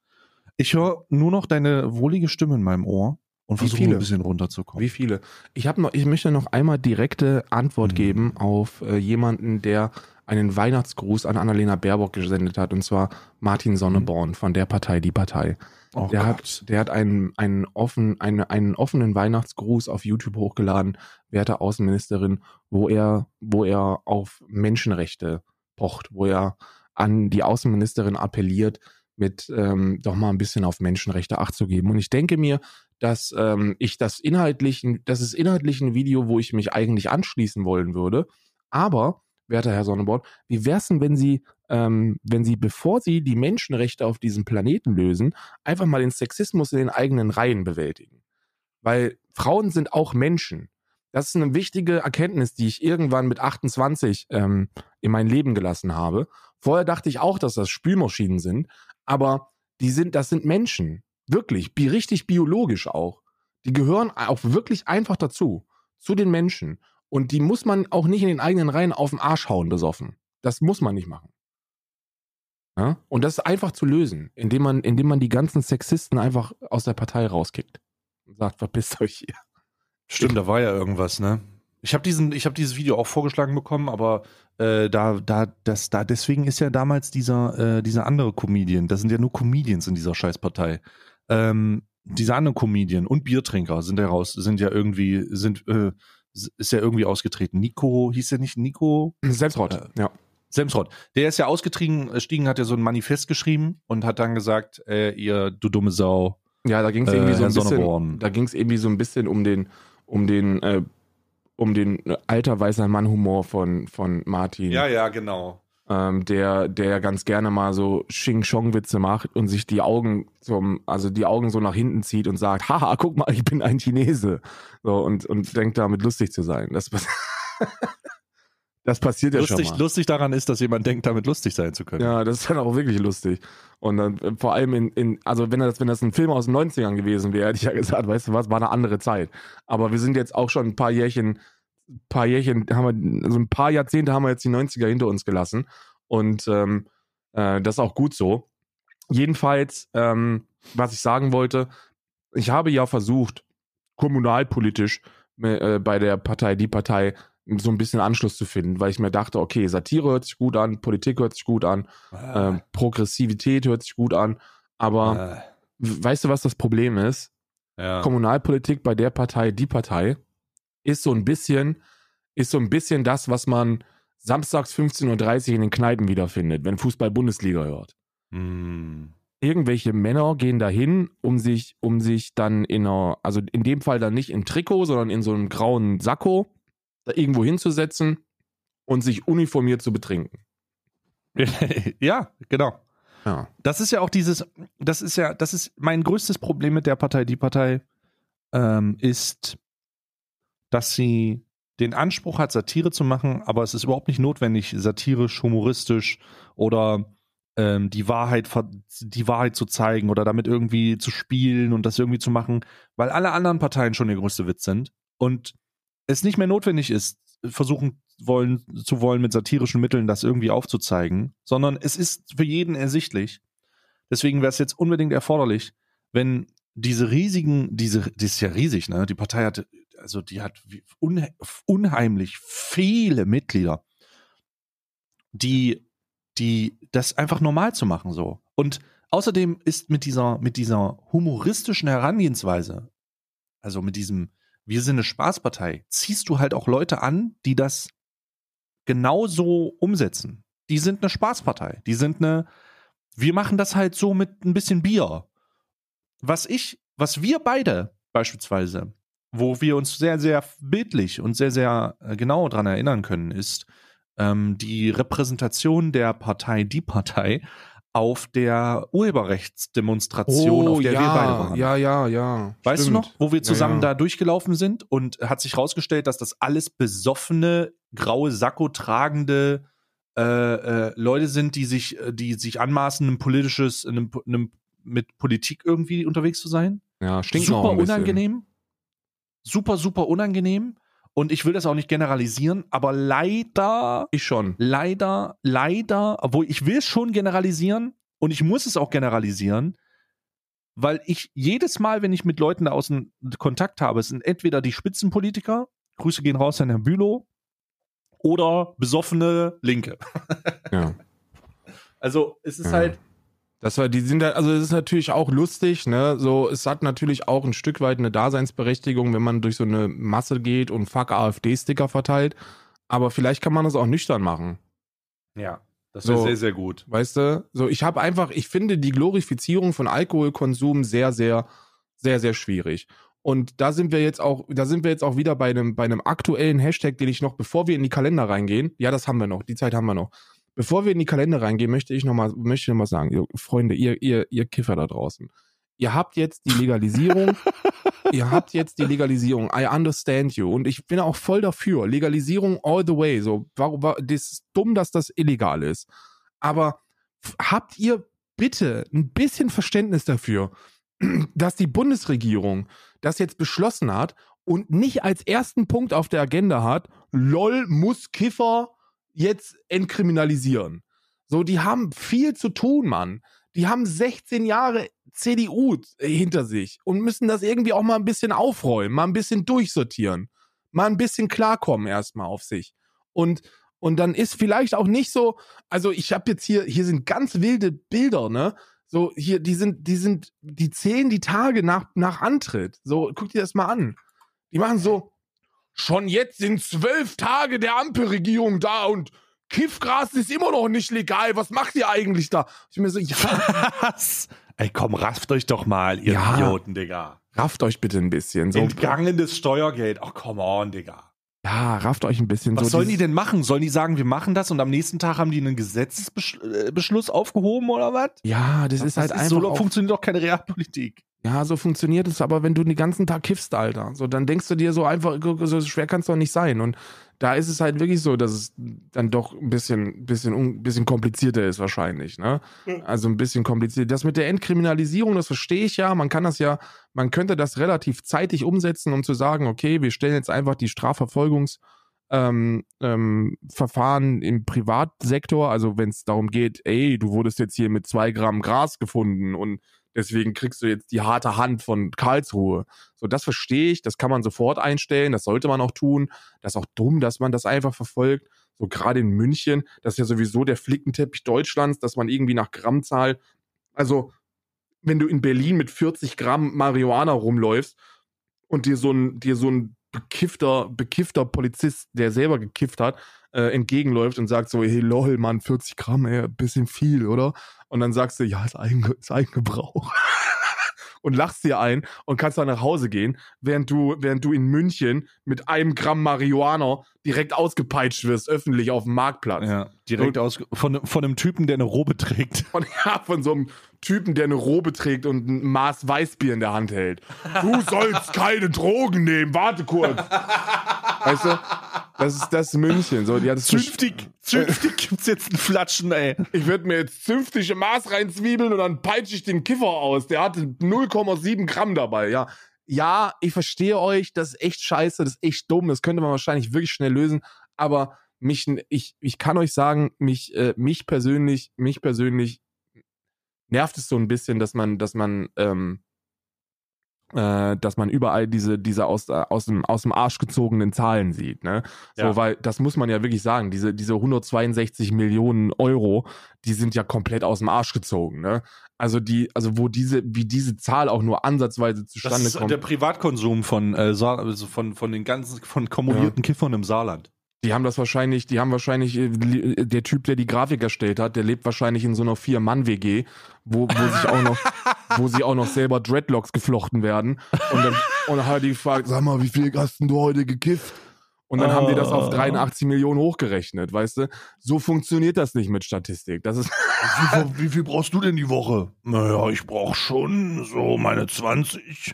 Ich höre nur noch deine wohlige Stimme in meinem Ohr und Wie versuche viele? ein bisschen runterzukommen. Wie viele? Ich habe noch, ich möchte noch einmal direkte Antwort Mhm. geben auf äh, jemanden, der einen Weihnachtsgruß an Annalena Baerbock gesendet hat, und zwar Martin Sonneborn von der Partei Die Partei. Oh der Gott. hat, der hat einen, einen, offen, einen, einen offenen Weihnachtsgruß auf YouTube hochgeladen, werte Außenministerin, wo er, wo er auf Menschenrechte pocht, wo er an die Außenministerin appelliert, mit ähm, doch mal ein bisschen auf Menschenrechte Acht zu geben. Und ich denke mir, dass ähm, ich das inhaltlichen, das ist inhaltlich ein Video, wo ich mich eigentlich anschließen wollen würde. Aber, werter Herr Sonneborn, wie wär's denn, wenn Sie, ähm, wenn Sie, bevor Sie die Menschenrechte auf diesem Planeten lösen, einfach mal den Sexismus in den eigenen Reihen bewältigen? Weil Frauen sind auch Menschen. Das ist eine wichtige Erkenntnis, die ich irgendwann mit 28 ähm, in mein Leben gelassen habe. Vorher dachte ich auch, dass das Spülmaschinen sind, aber die sind, das sind Menschen. Wirklich, bi richtig biologisch auch. Die gehören auch wirklich einfach dazu, zu den Menschen. Und die muss man auch nicht in den eigenen Reihen auf den Arsch hauen, besoffen. Das muss man nicht machen. Ja? Und das ist einfach zu lösen, indem man, indem man die ganzen Sexisten einfach aus der Partei rauskickt. Und sagt, verpisst euch hier. Stimmt, da war ja irgendwas, ne? Ich habe diesen, ich habe dieses Video auch vorgeschlagen bekommen, aber äh, da, da, das, da, deswegen ist ja damals dieser, äh, dieser andere Comedian, das sind ja nur Comedians in dieser Scheißpartei. Ähm, dieser andere Comedian und Biertrinker sind heraus, sind ja irgendwie, sind, äh, ist ja irgendwie ausgetreten. Nico, hieß der nicht Nico? Selbstrott, Äh, ja. Semsrott. Der ist ja ausgetreten, Stiegen hat ja so ein Manifest geschrieben und hat dann gesagt, äh, ihr, du dumme Sau, Ja, da ging es äh, irgendwie so Herr ein bisschen, da ging es irgendwie so ein bisschen um den, um den, äh, um den äh, alter weißer Mann-Humor von, von Martin. ja, genau. ähm, der, der ja ganz gerne mal so Xing-Chong-Witze macht und sich die Augen zum, also die Augen so nach hinten zieht und sagt, haha, guck mal, ich bin ein Chinese. So, und, und denkt damit lustig zu sein. Das, das passiert ja Lustig, schon mal. lustig daran ist, dass jemand denkt, damit lustig sein zu können. Ja, das ist dann auch wirklich lustig. Und dann äh, vor allem in, in also wenn das, wenn das ein Film aus den 90ern gewesen wäre, hätte ich ja gesagt, weißt du was, war eine andere Zeit. Aber wir sind jetzt auch schon ein paar Jährchen, paar Jährchen, haben wir, so ein paar Jahrzehnte haben wir jetzt die 90er hinter uns gelassen. Und ähm, äh, das ist auch gut so. Jedenfalls, ähm, was ich sagen wollte, ich habe ja versucht, kommunalpolitisch äh, bei der Partei, die Partei, so ein bisschen Anschluss zu finden, weil ich mir dachte, okay, Satire hört sich gut an, Politik hört sich gut an, Ah. ähm, Progressivität hört sich gut an, aber w- weißt du, was das Problem ist? Äh, ja. Kommunalpolitik bei der Partei, die Partei, ist so ein bisschen, ist so ein bisschen das, was man samstags 15.30 Uhr in den Kneipen wiederfindet, wenn Fußball-Bundesliga hört. Hm. Irgendwelche Männer gehen dahin, um sich, um sich dann in einer, also in dem Fall dann nicht im Trikot, sondern in so einem grauen Sakko da irgendwo hinzusetzen und sich uniformiert zu betrinken. ja, genau. Ja. Das ist ja auch dieses, das ist ja, das ist mein größtes Problem mit der Partei, die Partei, ähm, ist, dass sie den Anspruch hat, Satire zu machen, aber es ist überhaupt nicht notwendig, satirisch, humoristisch oder ähm, die Wahrheit, die Wahrheit zu zeigen oder damit irgendwie zu spielen und das irgendwie zu machen, weil alle anderen Parteien schon der größte Witz sind und es nicht mehr notwendig ist, versuchen wollen, zu wollen, mit satirischen Mitteln das irgendwie aufzuzeigen, sondern es ist für jeden ersichtlich. Deswegen wäre es jetzt unbedingt erforderlich, wenn diese riesigen, diese, die ist ja riesig, ne? Die Partei hat, also die hat unheimlich viele Mitglieder, die, die das einfach normal zu machen so. Und außerdem ist mit dieser, mit dieser humoristischen Herangehensweise, also mit diesem, wir sind eine Spaßpartei, ziehst du halt auch Leute an, die das genauso umsetzen. Die sind eine Spaßpartei. Die sind eine, wir machen das halt so mit ein bisschen Bier. Was ich, was wir beide beispielsweise, wo wir uns sehr, sehr bildlich und sehr, sehr äh, genau dran erinnern können, ist ähm, die Repräsentation der Partei, die Partei, auf der Urheberrechtsdemonstration, auf der ja, wir beide waren. ja, ja, ja. Weißt Stimmt. du noch, wo wir zusammen ja. da durchgelaufen sind und hat sich rausgestellt, dass das alles besoffene, graue Sakko tragende äh, äh, Leute sind, die sich, äh, die sich anmaßen, ein politisches, in einem, einem, mit Politik irgendwie unterwegs zu sein? Ja, stinkt super bisschen. unangenehm. Super, super unangenehm. Und ich will das auch nicht generalisieren, aber leider Ich schon. leider, leider, obwohl ich will es schon generalisieren und ich muss es auch generalisieren, weil ich jedes Mal, wenn ich mit Leuten da außen Kontakt habe, sind entweder die Spitzenpolitiker, Grüße gehen raus an Herrn Bülow, oder besoffene Linke. Ja. Also es ist Ja. halt, Das war, die sind da, also es ist natürlich auch lustig, ne? So, es hat natürlich auch ein Stück weit eine Daseinsberechtigung, wenn man durch so eine Masse geht und fuck AfD-Sticker verteilt. Aber vielleicht kann man das auch nüchtern machen. ja, das wäre wäre sehr, sehr, sehr, sehr gut. Weißt du? So, ich habe einfach, ich finde die Glorifizierung von Alkoholkonsum sehr, sehr, sehr, sehr schwierig. Und da sind wir jetzt auch, da sind wir jetzt auch wieder bei einem, bei einem aktuellen Hashtag, den ich noch, bevor wir in die Kalender reingehen, ja, das haben wir noch, die Zeit haben wir noch. Bevor wir in die Kalender reingehen, möchte ich noch mal, möchte ich noch mal sagen, Freunde, ihr, ihr, ihr Kiffer da draußen. Ihr habt jetzt die Legalisierung, ihr habt jetzt die Legalisierung. I understand you. Und ich bin auch voll dafür. Legalisierung all the way. So, warum, war, das ist dumm, dass das illegal ist. Aber habt ihr bitte ein bisschen Verständnis dafür, dass die Bundesregierung das jetzt beschlossen hat und nicht als ersten Punkt auf der Agenda hat, LOL muss Kiffer jetzt entkriminalisieren. So, die haben viel zu tun, Mann. Die haben 16 Jahre CDU hinter sich und müssen das irgendwie auch mal ein bisschen aufräumen, mal ein bisschen durchsortieren, mal ein bisschen klarkommen erstmal auf sich. Und und dann ist vielleicht auch nicht so, also ich habe jetzt hier, hier sind ganz wilde Bilder, ne? So, hier, die sind, die sind, die zählen die Tage nach, nach Antritt. So, guck dir das mal an. Die machen so, schon jetzt sind zwölf Tage der Ampelregierung da und Kiffgras ist immer noch nicht legal. Was macht ihr eigentlich da? Ich mir so, ja, Was? Ey, komm, rafft euch doch mal, ihr Ja. Idioten, Digga. rafft euch bitte ein bisschen. So, Entgangenes Steuergeld. Ach, come on, Digga. Ja, rafft euch ein bisschen. Was so sollen die denn machen? Sollen die sagen, wir machen das und am nächsten Tag haben die einen Gesetzesbeschluss aufgehoben oder was? Ja, das ist halt Das einfach. so funktioniert doch keine Realpolitik. Ja, so funktioniert es aber, wenn du den ganzen Tag kiffst, Alter. So, dann denkst du dir so einfach, so schwer kann es doch nicht sein. Und da ist es halt wirklich so, dass es dann doch ein bisschen, bisschen, un- bisschen komplizierter ist wahrscheinlich, ne? Also ein bisschen kompliziert. Das mit der Entkriminalisierung, das verstehe ich ja. Man kann das ja, man könnte das relativ zeitig umsetzen, um zu sagen, okay, wir stellen jetzt einfach die Strafverfolgungs- ähm, ähm, Verfahren im Privatsektor, also wenn es darum geht, ey, du wurdest jetzt hier mit zwei Gramm Gras gefunden und deswegen kriegst du jetzt die harte Hand von Karlsruhe. So, das verstehe ich, das kann man sofort einstellen, das sollte man auch tun. Das ist auch dumm, dass man das einfach verfolgt. So gerade in München, das ist ja sowieso der Flickenteppich Deutschlands, dass man irgendwie nach Grammzahl, also wenn du in Berlin mit 40 Gramm Marihuana rumläufst und dir so ein, dir so ein bekiffter, bekiffter Polizist, der selber gekifft hat, äh, entgegenläuft und sagt so, hey lol, Mann, 40 Gramm, ey, bisschen viel, oder? Und dann sagst du, ja, ist, Eigen, ist Eigengebrauch. und lachst dir ein und kannst dann nach Hause gehen, während du, während du in München mit einem Gramm Marihuana direkt ausgepeitscht wirst, öffentlich auf dem Marktplatz. Ja, direkt aus von, von einem Typen, der eine Robe trägt. Von, ja, von so einem Typen, der eine Robe trägt und ein Maß Weißbier in der Hand hält. Du sollst keine Drogen nehmen, warte kurz. Weißt du, das ist das München. So, die hat es Zünftig, zünftig gibt's jetzt ein Flatschen, ey. ich würde mir jetzt zünftige Maß reinzwiebeln und dann peitsche ich den Kiffer aus. Der hatte 0,7 Gramm dabei, ja. Ja, ich verstehe euch, das ist echt scheiße, das ist echt dumm, das könnte man wahrscheinlich wirklich schnell lösen, aber mich, ich, ich kann euch sagen, mich, äh, mich persönlich, mich persönlich nervt es so ein bisschen, dass man, dass man, ähm, äh, dass man überall diese, diese aus, äh, aus, dem, aus dem Arsch gezogenen Zahlen sieht, ne? So, Ja. weil das muss man ja wirklich sagen, diese, diese 162 Millionen Euro, die sind ja komplett aus dem Arsch gezogen, ne? Also die, also wo diese, wie diese Zahl auch nur ansatzweise Das zustande ist kommt. der Privatkonsum von, äh, Saar, also von, von den ganzen, von kumulierten Kiffern im Saarland. Die haben das wahrscheinlich, die haben wahrscheinlich, äh, li- der Typ, der die Grafik erstellt hat, der lebt wahrscheinlich in so einer Vier-Mann-WG, wo, wo sich auch noch, wo sie auch noch selber Dreadlocks geflochten werden. Und dann, und dann hat die gefragt, sag mal, wie viel hast denn du heute gekifft? Und dann haben die das auf Oh. 83 Millionen hochgerechnet, weißt du? So funktioniert das nicht mit Statistik. Das ist, Wie viel, wie viel brauchst du denn die Woche? Naja, ich brauch schon so meine 20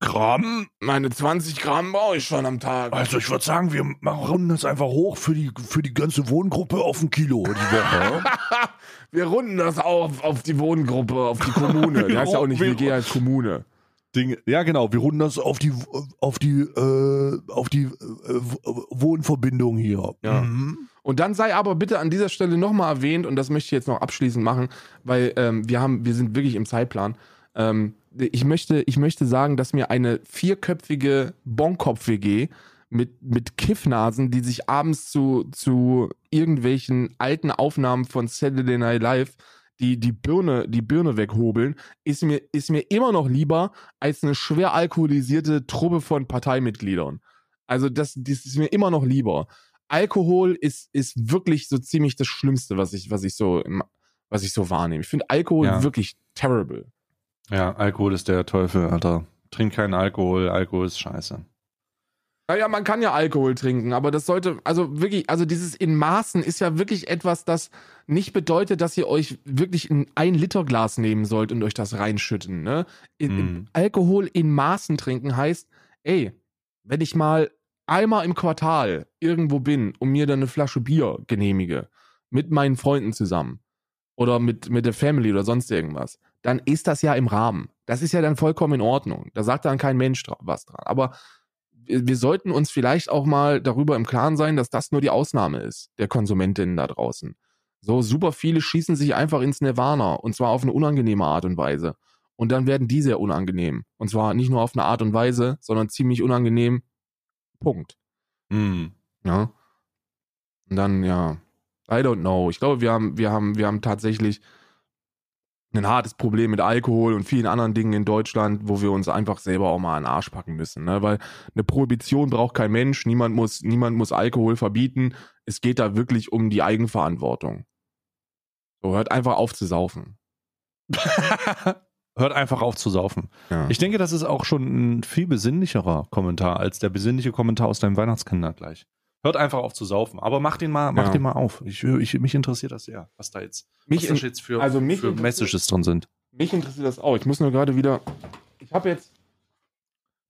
Gramm. meine 20 Gramm brauche ich schon am Tag. Also ich würde sagen, wir machen das einfach hoch für die, für die ganze Wohngruppe auf ein Kilo die Woche. Wir runden das auf, auf die Wohngruppe, auf die Kommune. Der heißt ja auch nicht Wir- WG, heißt Kommune. Dinge. ja, genau. Wir runden das auf die, auf die, äh, auf die äh, Wohnverbindung hier. Ja. Mhm. Und dann sei aber bitte an dieser Stelle nochmal erwähnt, und das möchte ich jetzt noch abschließend machen, weil ähm, wir haben, wir sind wirklich im Zeitplan. Ähm, ich, möchte, ich möchte sagen, dass mir eine vierköpfige Bonkopf-WG mit, mit Kiffnasen, die sich abends zu, zu irgendwelchen alten Aufnahmen von Saturday Night Live die, die Birne, die Birne weghobeln, ist mir, ist mir immer noch lieber als eine schwer alkoholisierte Truppe von Parteimitgliedern. Also das, das ist mir immer noch lieber. Alkohol ist, ist wirklich so ziemlich das Schlimmste, was ich, was ich so, was ich so wahrnehme. Ich finde Alkohol Ja. wirklich terrible. Ja, Alkohol ist der Teufel, Alter. Trink keinen Alkohol, Alkohol ist scheiße. Naja, man kann ja Alkohol trinken, aber das sollte, also wirklich, also dieses in Maßen ist ja wirklich etwas, das nicht bedeutet, dass ihr euch wirklich ein ein Liter Glas nehmen sollt und euch das reinschütten. Ne? In, Mhm. Alkohol in Maßen trinken heißt, ey, wenn ich mal einmal im Quartal irgendwo bin und mir dann eine Flasche Bier genehmige, mit meinen Freunden zusammen oder mit, mit der Family oder sonst irgendwas, dann ist das ja im Rahmen. Das ist ja dann vollkommen in Ordnung. Da sagt dann kein Mensch was dran. Aber wir sollten uns vielleicht auch mal darüber im Klaren sein, dass das nur die Ausnahme ist, der Konsumentinnen da draußen. So super viele schießen sich einfach ins Nirvana und zwar auf eine unangenehme Art und Weise. Und dann werden die sehr unangenehm. Und zwar nicht nur auf eine Art und Weise, sondern ziemlich unangenehm. Punkt. Mhm. Ja. Und dann, ja, I don't know. Ich glaube, wir haben, wir haben, wir haben tatsächlich ein hartes Problem mit Alkohol und vielen anderen Dingen in Deutschland, wo wir uns einfach selber auch mal an den Arsch packen müssen. Ne? Weil eine Prohibition braucht kein Mensch, niemand muss, niemand muss Alkohol verbieten. Es geht da wirklich um die Eigenverantwortung. So, hört einfach auf zu saufen. Hört einfach auf zu saufen. Ja. Ich denke, das ist auch schon ein viel besinnlicherer Kommentar als der besinnliche Kommentar aus deinem Weihnachtskalender gleich. Hört einfach auf zu saufen, aber mach den mal, mach Ja. den mal auf. Ich, ich, mich interessiert das sehr, was da jetzt, Mich was da jetzt für, also mich für interessiert- Messages drin sind. Mich interessiert das auch. Ich muss nur gerade wieder. Ich habe jetzt.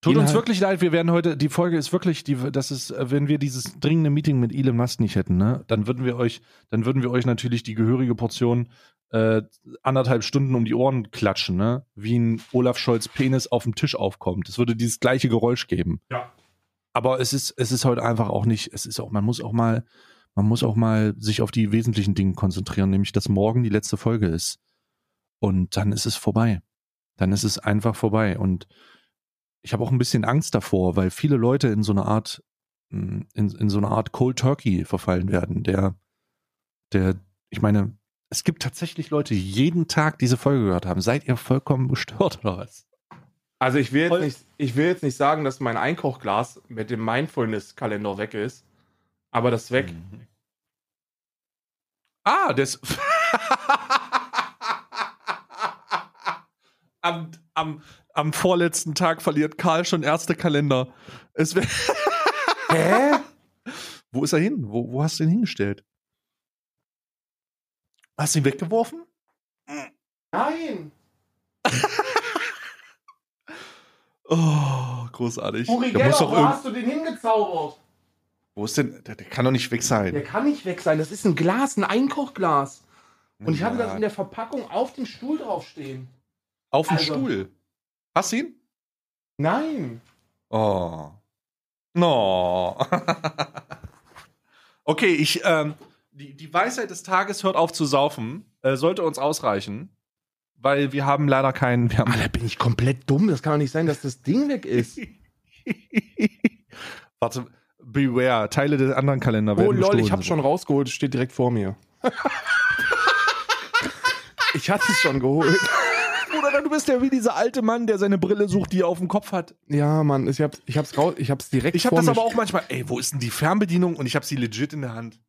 Tut uns Inhalt- wirklich leid, wir werden heute, die Folge ist wirklich, die, das ist, äh, wenn wir dieses dringende Meeting mit Elon Musk nicht hätten, ne, dann würden wir euch, dann würden wir euch natürlich die gehörige Portion äh, anderthalb Stunden um die Ohren klatschen, ne, wie ein Olaf Scholz Penis auf dem Tisch aufkommt. Es würde dieses gleiche Geräusch geben. Ja. Aber es ist, es ist heute einfach auch nicht, es ist auch, man muss auch mal, man muss auch mal sich auf die wesentlichen Dinge konzentrieren, nämlich, dass morgen die letzte Folge ist. Und dann ist es vorbei. Dann ist es einfach vorbei. Und ich habe auch ein bisschen Angst davor, weil viele Leute in so eine Art, mh, in, in so eine Art Cold Turkey verfallen werden. Der, der, ich meine, es gibt tatsächlich Leute, die jeden Tag diese Folge gehört haben. Seid ihr vollkommen gestört oder was? Also ich will jetzt Voll- nicht, ich will jetzt nicht sagen, dass mein Einkochglas mit dem Mindfulness-Kalender weg ist, aber das ist weg. Ah, das. am, am, am vorletzten Tag verliert Karl schon erste Kalender. Es Hä? Wo ist er hin? Wo, wo hast du ihn hingestellt? Hast du ihn weggeworfen? Nein! Oh, großartig. Uri Der muss Geller, doch wo irgend- hast du den hingezaubert? wo ist denn? Der, der kann doch nicht weg sein. Der kann nicht weg sein. Das ist ein Glas, ein Einkochglas. Und ich hatte Ja. das in der Verpackung auf dem Stuhl draufstehen. Auf dem also- Stuhl. Hast du ihn? Nein. Oh. No. okay, ich, ähm, die, die Weisheit des Tages hört auf zu saufen, äh, sollte uns ausreichen, weil wir haben leider keinen, wir haben, Alter, bin ich komplett dumm. Das kann doch nicht sein, dass das Ding weg ist. warte, beware, Teile des anderen Kalender werden Oh lol, ich hab's schon rausgeholt. Es steht direkt vor mir. ich hatte es schon geholt. Bruder, du bist ja wie dieser alte Mann, der seine Brille sucht, die er auf dem Kopf hat. Ja, Mann, ich hab's, ich hab's raus, ich hab's direkt Ich habe vor das aber auch manchmal, ey, wo ist denn die Fernbedienung? Und ich habe sie legit in der Hand.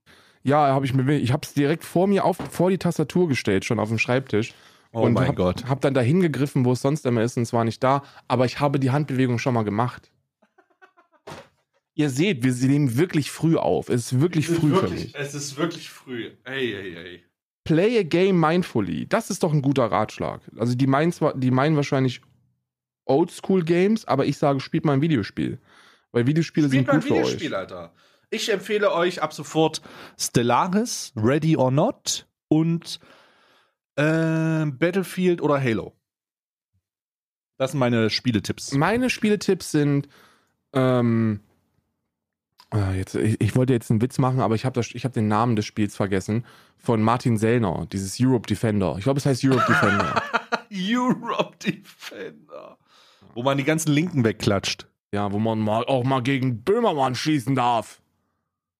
Ja, habe ich mir, ich hab's direkt vor mir auf, vor die Tastatur gestellt, schon auf dem Schreibtisch. Oh und mein hab, Gott. Hab dann dahin gegriffen, wo es sonst immer ist, und es war nicht da. Aber ich habe die Handbewegung schon mal gemacht. Ihr seht, wir nehmen wirklich früh auf. Es ist wirklich früh für mich. es ist wirklich früh. Ey, ey, ey. Play a game mindfully. Das ist doch ein guter Ratschlag. Also die meinen zwar, die meinen wahrscheinlich Oldschool Games, aber ich sage, spielt mal ein Videospiel. Weil Videospiele Spielt sind mal ein gut für Videospiel, euch. Alter. Ich empfehle euch ab sofort Stellaris, Ready or Not und äh, Battlefield oder Halo. Das sind meine Spieletipps. Meine Spieletipps sind, ähm, äh, jetzt, ich, ich wollte jetzt einen Witz machen, aber ich habe hab den Namen des Spiels vergessen. Von Martin Sellner, dieses Europe Defender. Ich glaube, es heißt Europe Defender. Europe Defender. Wo man die ganzen Linken wegklatscht. Ja, wo man mal auch mal gegen Böhmermann schießen darf.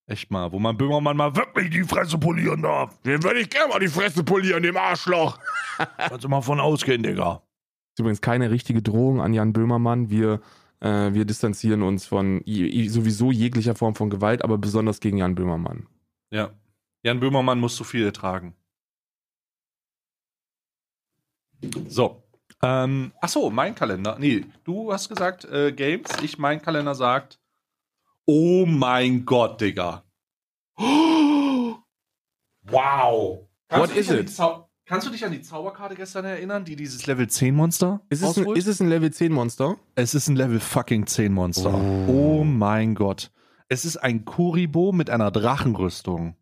Echt mal, wo man Böhmermann mal wirklich die Fresse polieren darf. Dem würde ich gerne mal die Fresse polieren, dem Arschloch. Kannst du mal von ausgehen, Digga. ist übrigens keine richtige Drohung an Jan Böhmermann. Wir, äh, wir distanzieren uns von sowieso jeglicher Form von Gewalt, aber besonders gegen Jan Böhmermann. Ja. Jan Böhmermann muss zu viel ertragen. So. Ähm, ach so, mein Kalender. Nee, du hast gesagt äh, Games. Ich, mein Kalender sagt. Oh mein Gott, Digga. Wow. What du dich is it? Kannst du dich an die Zauberkarte gestern erinnern, die dieses Level 10 Monster Ist es, ein, ist es ein Level 10 Monster? Es ist ein Level fucking 10 Monster. Oh. Oh, mein Gott. Es ist ein Kuribo mit einer Drachenrüstung.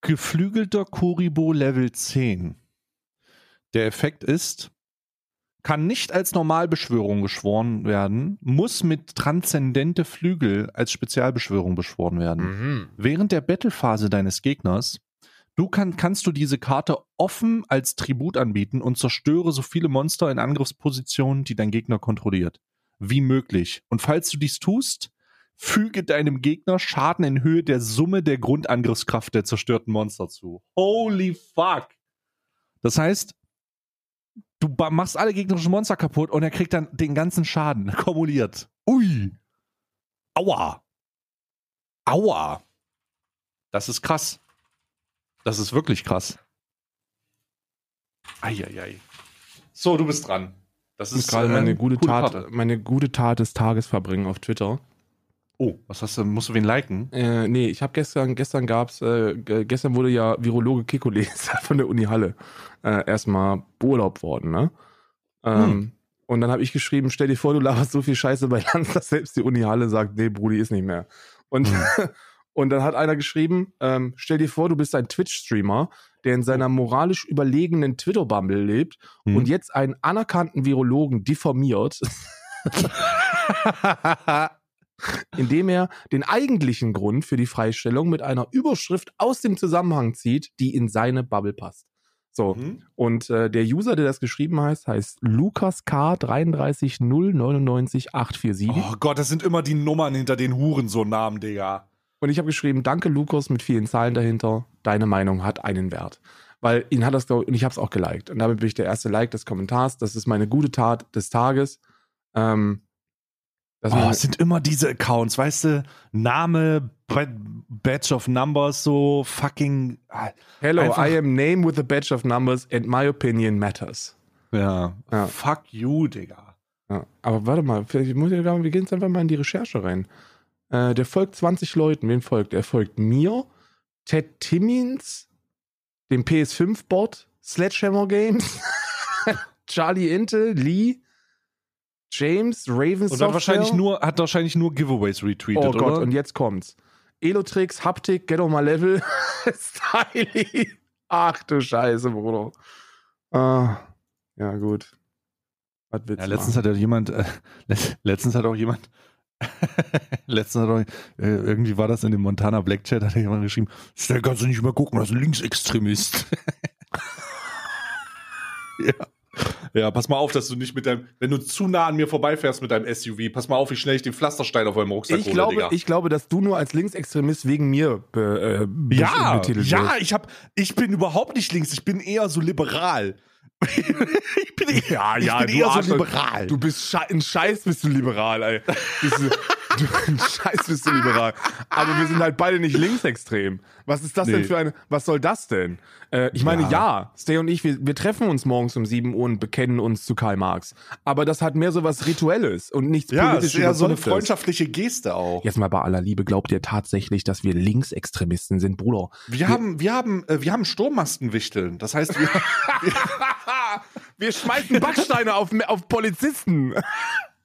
Geflügelter Kuribo Level 10. Der Effekt ist, kann nicht als Normalbeschwörung geschworen werden, muss mit transzendente Flügel als Spezialbeschwörung beschworen werden. Mhm. Während der Battlephase deines Gegners du kann, kannst du diese Karte offen als Tribut anbieten und zerstöre so viele Monster in Angriffspositionen, die dein Gegner kontrolliert. Wie möglich. Und falls du dies tust, füge deinem Gegner Schaden in Höhe der Summe der Grundangriffskraft der zerstörten Monster zu. Holy fuck! Das heißt, du machst alle gegnerischen Monster kaputt und er kriegt dann den ganzen Schaden kumuliert. Ui. Aua. Aua. Das ist krass. Das ist wirklich krass. Eieiei. So, du bist dran. Das ist gerade äh, meine gute coole Tat, Karte. meine gute Tat des Tages verbringen auf Twitter. Oh, was hast du? Musst du wen liken? Äh, nee, ich habe gestern, gestern gab's, äh, gestern wurde ja Virologe Kekules von der Uni Halle äh, erstmal beurlaubt worden, ne? Ähm, Hm. Und dann habe ich geschrieben, stell dir vor, du laberst so viel Scheiße bei Lanz, dass selbst die Uni Halle sagt, nee, Brudi ist nicht mehr. Und, und dann hat einer geschrieben, ähm, stell dir vor, du bist ein Twitch-Streamer, der in seiner moralisch überlegenen Twitter-Bubble lebt Hm. und jetzt einen anerkannten Virologen diffamiert, indem er den eigentlichen Grund für die Freistellung mit einer Überschrift aus dem Zusammenhang zieht, die in seine Bubble passt. So, Mhm. und äh, der User, der das geschrieben heißt, heißt Lukas K 330999847. Oh Gott, das sind immer die Nummern hinter den Hurensohn-Namen, Digga. Und ich habe geschrieben, danke Lukas mit vielen Zahlen dahinter. Deine Meinung hat einen Wert. Weil ihn hat das, glaub, und ich habe es auch geliked. Und damit bin ich der erste Like des Kommentars. Das ist meine gute Tat des Tages. Ähm, dass Oh, es sind immer diese Accounts, weißt du? Name, Ba- Badge of Numbers, so fucking. ah, Hello, I am name with a badge of numbers and my opinion matters. Ja. Ja. Fuck you, Digga. Ja, aber warte mal, vielleicht muss ich, wir gehen jetzt einfach mal in die Recherche rein. Äh, der folgt 20 Leuten. Wem folgt? Er folgt mir, Ted Timmins, dem PS5-Bot, Sledgehammer Games, Charlie Intel, Lee, James, Raven Und dann wahrscheinlich nur, hat wahrscheinlich nur Giveaways retweetet, Oh Gott, oder? und jetzt kommt's. Elotrix, Haptik, Get on my level, Styly. Ach du Scheiße, Bruder. Ah, ja, gut. Was willst ja, letztens machen? hat ja jemand, äh, let- letztens hat auch jemand, letztens hat auch, äh, irgendwie war das in dem Montana Black Chat, hat jemand geschrieben, schnell kannst du nicht mehr gucken, das ist ein Linksextremist. ja. Ja, pass mal auf, dass du nicht mit deinem, wenn du zu nah an mir vorbeifährst mit deinem SUV, pass mal auf, wie schnell ich den Pflasterstein auf meinem Rucksack Ich hole, glaube, Digga. ich glaube, dass du nur als Linksextremist wegen mir be, äh, ja, betitelt ja, wirst. ich hab, ich bin überhaupt nicht links, ich bin eher so liberal. ich bin, eher- Ja, ich ja, bin du eher so liberal. Du bist sche ein Scheiß, bist du liberal, ey. Bist du, du, ein Scheiß bist du liberal. Aber wir sind halt beide nicht linksextrem. Was ist das denn Nee. für eine, was soll das denn? Äh, ich meine, Ja. ja, Stay und ich, wir, wir treffen uns morgens um 7 Uhr und bekennen uns zu Karl Marx. Aber das hat mehr so was Rituelles und nichts ja, politisch ist eher so eine freundschaftliche Geste auch. Jetzt mal bei aller Liebe, glaubt ihr tatsächlich, dass wir Linksextremisten sind, Bruder? Wir haben, wir haben, äh, wir haben Sturmmaskenwichteln. Das heißt, wir, wir schmeißen Backsteine auf, auf Polizisten.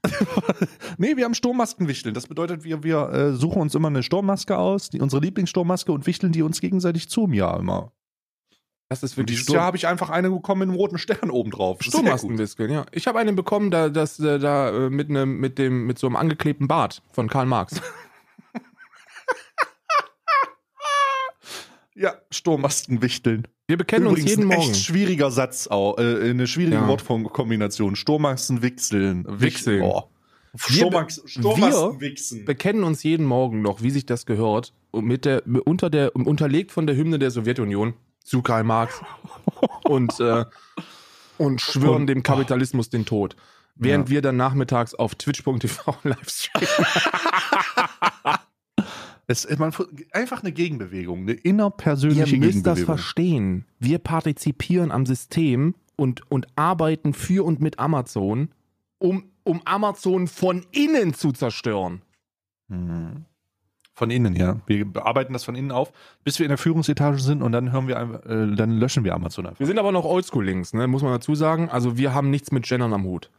nee, wir haben Sturmmaskenwichteln. Das bedeutet, wir, wir äh, suchen uns immer eine Sturmmaske aus, die, unsere Lieblingssturmmaske und wichteln die uns gegenseitig zu im Jahr immer. Das ist Und wirklich dieses Jahr habe ich einfach eine bekommen mit einem roten Stern oben drauf. Sturmmaskenwiskeln, ja. Ich habe einen bekommen, da, das, äh, da äh, mit einem, mit dem, mit so einem angeklebten Bart von Karl Marx. Ja, Sturmmaskenwichteln. Wir bekennen Übrigens uns jeden ein Morgen. echt schwieriger Satz, auch, äh, eine schwierige Ja. Wortkombination. Sturmmaskenwichseln. Wichseln. Oh. Wir Sturmmax be- Sturmmaskenwichsen. Bekennen uns jeden Morgen noch, wie sich das gehört, mit der, unter der, unterlegt von der Hymne der Sowjetunion zu Karl Marx und, äh, und schwören dem Kapitalismus den Tod. Während Ja. wir dann nachmittags auf twitch.tv live streamen. Es, man, einfach eine Gegenbewegung, eine innerpersönliche Ihr müsst das Gegenbewegung. verstehen. Wir partizipieren am System und, und arbeiten für und mit Amazon, um, um Amazon von innen zu zerstören. Mhm. Von innen, ja. Wir bearbeiten das von innen auf, bis wir in der Führungsetage sind und dann hören wir einfach, äh, dann löschen wir Amazon einfach. Wir sind aber noch Oldschool-Links, ne? muss man dazu sagen. Also wir haben nichts mit Gendern am Hut.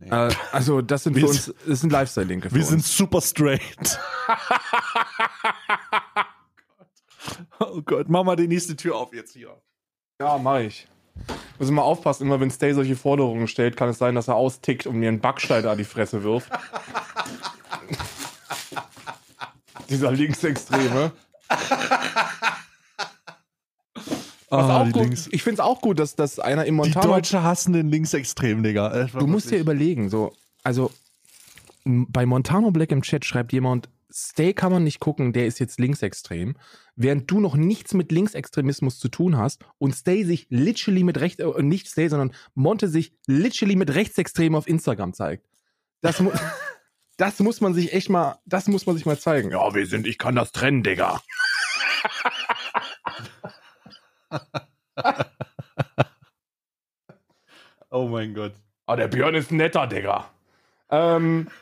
Nee. Äh, also das sind Wir für uns, das sind Lifestyle-Linke Wir uns. sind super straight. oh Gott, mach mal die nächste Tür auf jetzt hier. Ja, mach ich. Muss mal aufpassen, immer wenn Stay solche Forderungen stellt, kann es sein, dass er austickt und mir einen Backstein an die Fresse wirft. Dieser Linksextreme. Was Ah, auch die gut, Links- ich finde es auch gut, dass, dass einer im Die Montana. Deutsche hassen den Linksextremen, Digga. Äh, Du musst dir überlegen, so, also bei Montano Black im Chat schreibt jemand, Stay kann man nicht gucken, der ist jetzt linksextrem, während du noch nichts mit Linksextremismus zu tun hast und Stay sich literally mit rechts, äh, nicht Stay, sondern Monte sich literally mit Rechtsextremen auf Instagram zeigt. Das, mu das muss man sich echt mal, das muss man sich mal zeigen. Ja, wir sind, ich kann das trennen, Digga. Oh mein Gott. Ah, der Björn ist ein netter, Digga. Ähm,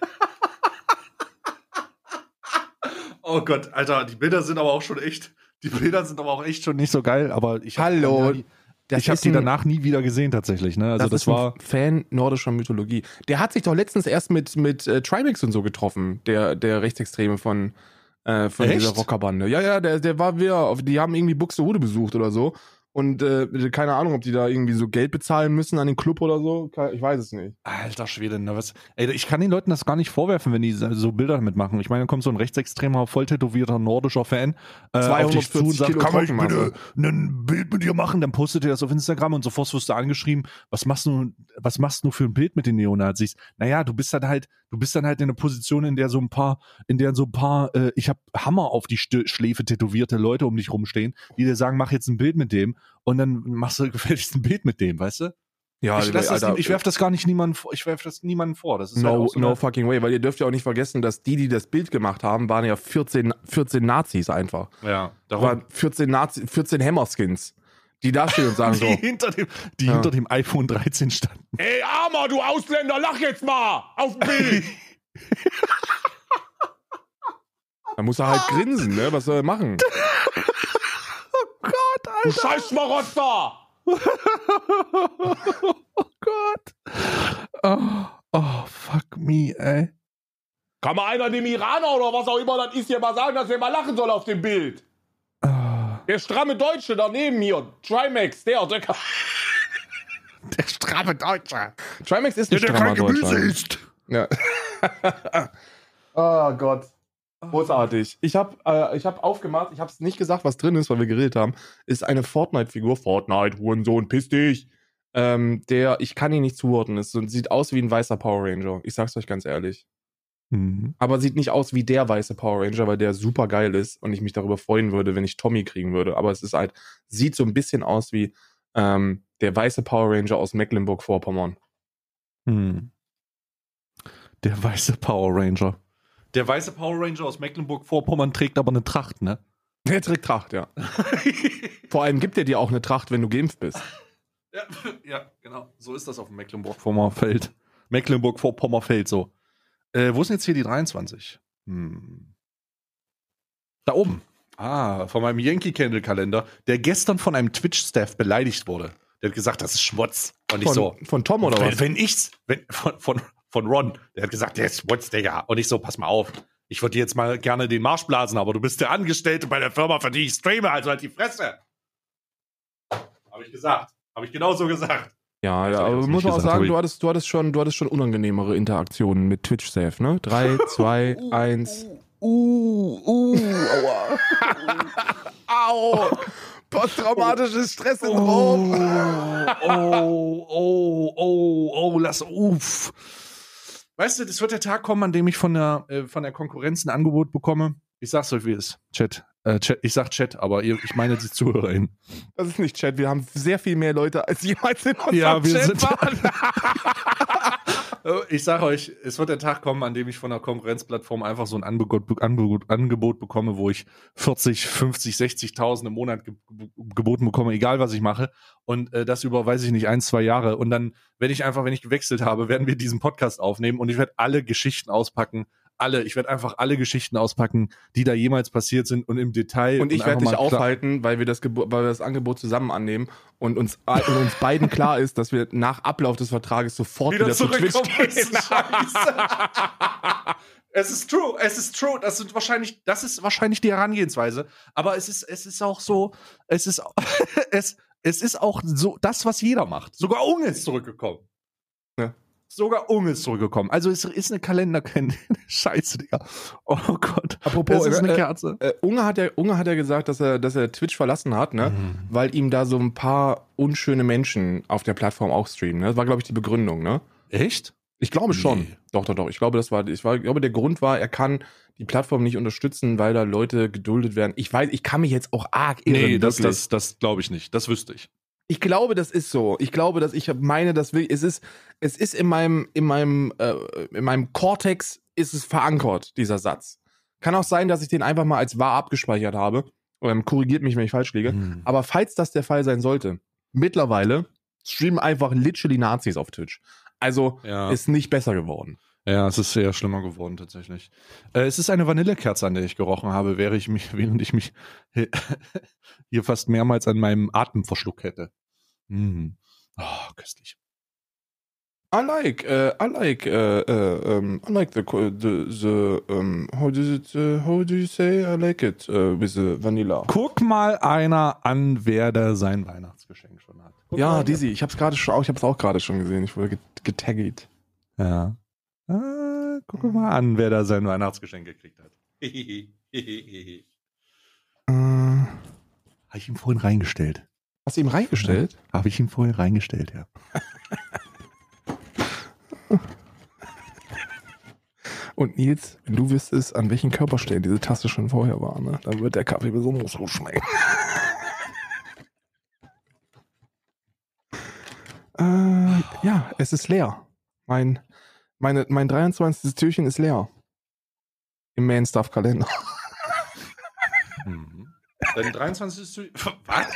Oh Gott, Alter, die Bilder sind aber auch schon echt, die Bilder sind aber auch echt schon nicht so geil, aber ich hab Hallo, die- das ich habe ist die ein- danach nie wieder gesehen tatsächlich, ne? Also das, ist ein war Fan nordischer Mythologie. Der hat sich doch letztens erst mit, mit äh, Trimax und so getroffen, der, der Rechtsextreme von, äh, von Echt? dieser Rockerbande. Ja, ja, der, der war wieder, auf, die haben irgendwie Buxtehude besucht oder so. Und äh, keine Ahnung, ob die da irgendwie so Geld bezahlen müssen an den Club oder so. Ich weiß es nicht. Alter Schwede, ne, was? Ey, ich kann den Leuten das gar nicht vorwerfen, wenn die so Bilder damit machen. Ich meine, dann kommt so ein rechtsextremer, volltätowierter nordischer Fan äh, auf dich zu und 240 sagt, kann ich Trockenmasse." bitte ein Bild mit dir machen? Dann postet er das auf Instagram und sofort wirst du angeschrieben, was machst du, was machst du für ein Bild mit den Neonazis? Naja, du bist dann halt, du bist dann halt in einer Position, in der so ein paar, in der so ein paar, äh, ich habe Hammer auf die Stö Schläfe tätowierte Leute um dich rumstehen, die dir sagen, mach jetzt ein Bild mit dem und dann machst du gefälligst ein Bild mit dem, weißt du? Ja, ich lass das, ich werf das gar nicht niemandem vor. Ich werf das niemandem vor. Das ist halt No, auch so no fucking way, weil ihr dürft ja auch nicht vergessen, dass die, die das Bild gemacht haben, waren ja 14, 14 Nazis einfach. Ja, Da waren 14 Nazi, 14 Hammerskins, die da stehen und sagen die so, hinter dem, die Ja. hinter dem iPhone 13 standen. Ey, Armer, du Ausländer, lach jetzt mal auf dem Bild. da muss er halt grinsen, ne? Was soll er machen? Gott, Du Scheißmarotzer! Oh Gott. Oh, oh, fuck me, ey. Kann mal einer dem Iraner oder was auch immer das ist hier mal sagen, dass er mal lachen soll auf dem Bild? Der stramme Deutsche daneben hier, Trimax, der, der, der stramme Deutsche. Trimax ist ein strammer Deutscher. isst. Ja. oh Gott. Großartig. Ich habe äh, ich hab aufgemacht, ich habe es nicht gesagt, was drin ist, weil wir geredet haben. Ist eine Fortnite-Figur. Fortnite, Hurensohn, piss dich. Ähm, der, ich kann ihn nicht zuordnen. Es sieht aus wie ein weißer Power Ranger. Ich sag's euch ganz ehrlich. Mhm. Aber sieht nicht aus wie der weiße Power Ranger, weil der super geil ist und ich mich darüber freuen würde, wenn ich Tommy kriegen würde. Aber es ist halt, sieht so ein bisschen aus wie ähm, der weiße Power Ranger aus Mecklenburg-Vorpommern. Hm. Der weiße Power Ranger. Der weiße Power Ranger aus Mecklenburg-Vorpommern trägt aber eine Tracht, ne? Der trägt Tracht, ja. Vor allem gibt er dir auch eine Tracht, wenn du geimpft bist. ja, ja, genau. So ist das auf dem Mecklenburg-Vorpommern-Feld. Mecklenburg-Vorpommern-Feld, so. Äh, wo sind jetzt hier die 23? Hm. Da oben. Ah, von meinem Yankee-Candle-Kalender, der gestern von einem Twitch-Staff beleidigt wurde. Der hat gesagt, das ist Schmutz. Und ich Von, so, von Tom oder wenn, was? wenn ich's, wenn, von, von, von Ron, der hat gesagt, der ist Schmutz, Digga. Und ich so, pass mal auf. Ich würde dir jetzt mal gerne den Marsch blasen, aber du bist der Angestellte bei der Firma, für die ich streame, also halt die Fresse. Habe ich gesagt. Habe ich genauso gesagt. Ja, ja aber jetzt muss man auch sagen, du hattest, du, hattest schon, du hattest schon unangenehmere Interaktionen mit Twitch Safe, ne? 3, 2, 1. Uh, uh, aua. Au! Posttraumatisches Oh, oh, oh, oh, oh, lass, uff. Weißt du, das wird der Tag kommen, an dem ich von der, äh, von der Konkurrenz ein Angebot bekomme. Ich sag's euch, wie es ist. Chat. Äh, Chat. Ich sag Chat, aber ihr, ich meine die ZuhörerInnen. Das ist nicht Chat, wir haben sehr viel mehr Leute als jemals in unserem Ja, wir Chat sind- waren. Äh, Ich sage euch, es wird der Tag kommen, an dem ich von der Konkurrenzplattform einfach so ein Angebot, Angebot, Angebot bekomme, wo ich 40, 50, 60.000 im Monat ge- geboten bekomme, egal was ich mache. Und äh, das über, weiß ich nicht, ein, zwei Jahre. Und dann werde ich einfach, wenn ich gewechselt habe, werden wir diesen Podcast aufnehmen und ich werde alle Geschichten auspacken. Alle, ich werde einfach alle Geschichten auspacken, die da jemals passiert sind und im Detail. Und ich werde dich aufhalten, weil wir, das weil wir das Angebot zusammen annehmen und uns, und uns beiden klar ist, dass wir nach Ablauf des Vertrages sofort wieder, wieder zu Twitch zurückkommen. gehen. es ist true, es ist true. Das sind wahrscheinlich, das ist wahrscheinlich die Herangehensweise. Aber es ist, es ist auch so, es ist, es, es ist auch so das, was jeder macht. Sogar Unge ist zurückgekommen. Sogar Unge ist zurückgekommen. Also es ist eine Kalender, Scheiße, Digga. Oh Gott. Apropos, es ist eine äh, Kerze. Äh, Unge hat ja, Unge hat ja gesagt, dass er, dass er Twitch verlassen hat, ne? Mhm. Weil ihm da so ein paar unschöne Menschen auf der Plattform auch streamen. Ne? Das war, glaube ich, die Begründung, ne? Echt? Ich glaube schon. Nee. Doch, doch, doch. Ich glaube, das war, ich, war, ich glaube, der Grund war, er kann die Plattform nicht unterstützen, weil da Leute geduldet werden. Ich weiß, ich kann mich jetzt auch arg irren. Nee, das, wirklich. das, das glaube ich nicht. Das wüsste ich. Ich glaube, das ist so. Ich glaube, dass ich meine, dass es ist, es ist in meinem, in meinem, äh, in meinem Cortex ist es verankert, dieser Satz. Kann auch sein, dass ich den einfach mal als wahr abgespeichert habe. Ähm, korrigiert mich, wenn ich falsch liege. Hm. Aber falls das der Fall sein sollte, mittlerweile streamen einfach literally Nazis auf Twitch. Also Ja. ist nicht besser geworden. Ja, es ist sehr schlimmer geworden tatsächlich. Äh, es ist eine Vanillekerze, an der ich gerochen habe, während ich mich, während ich mich hier fast mehrmals an meinem Atem verschluckt hätte. Mm. Oh, köstlich. I like, uh, I like, uh, uh, um, I like the, the, the, um, how does it, uh, how do you say? I like it uh, with the vanilla. Guck mal einer an, wer da sein Weihnachtsgeschenk schon hat. Guck Ja. Dizzy, ich hab's gerade schon, ich hab's auch gerade schon gesehen. Ich wurde get- getaggt. Ja. Ah, guck mal an, wer da sein Weihnachtsgeschenk gekriegt hat. Äh, Habe ich ihm vorhin reingestellt. hast du ihm reingestellt? Habe ich ihm vorhin reingestellt, ja. Und Nils, wenn du wüsstest, an welchen Körperstellen diese Tasse schon vorher war, ne, dann wird der Kaffee besonders gut schmecken. äh, ja, es ist leer. Mein, meine, mein 23. Türchen ist leer. Im Main Stuff Kalender. Mhm. Dein 23. Was?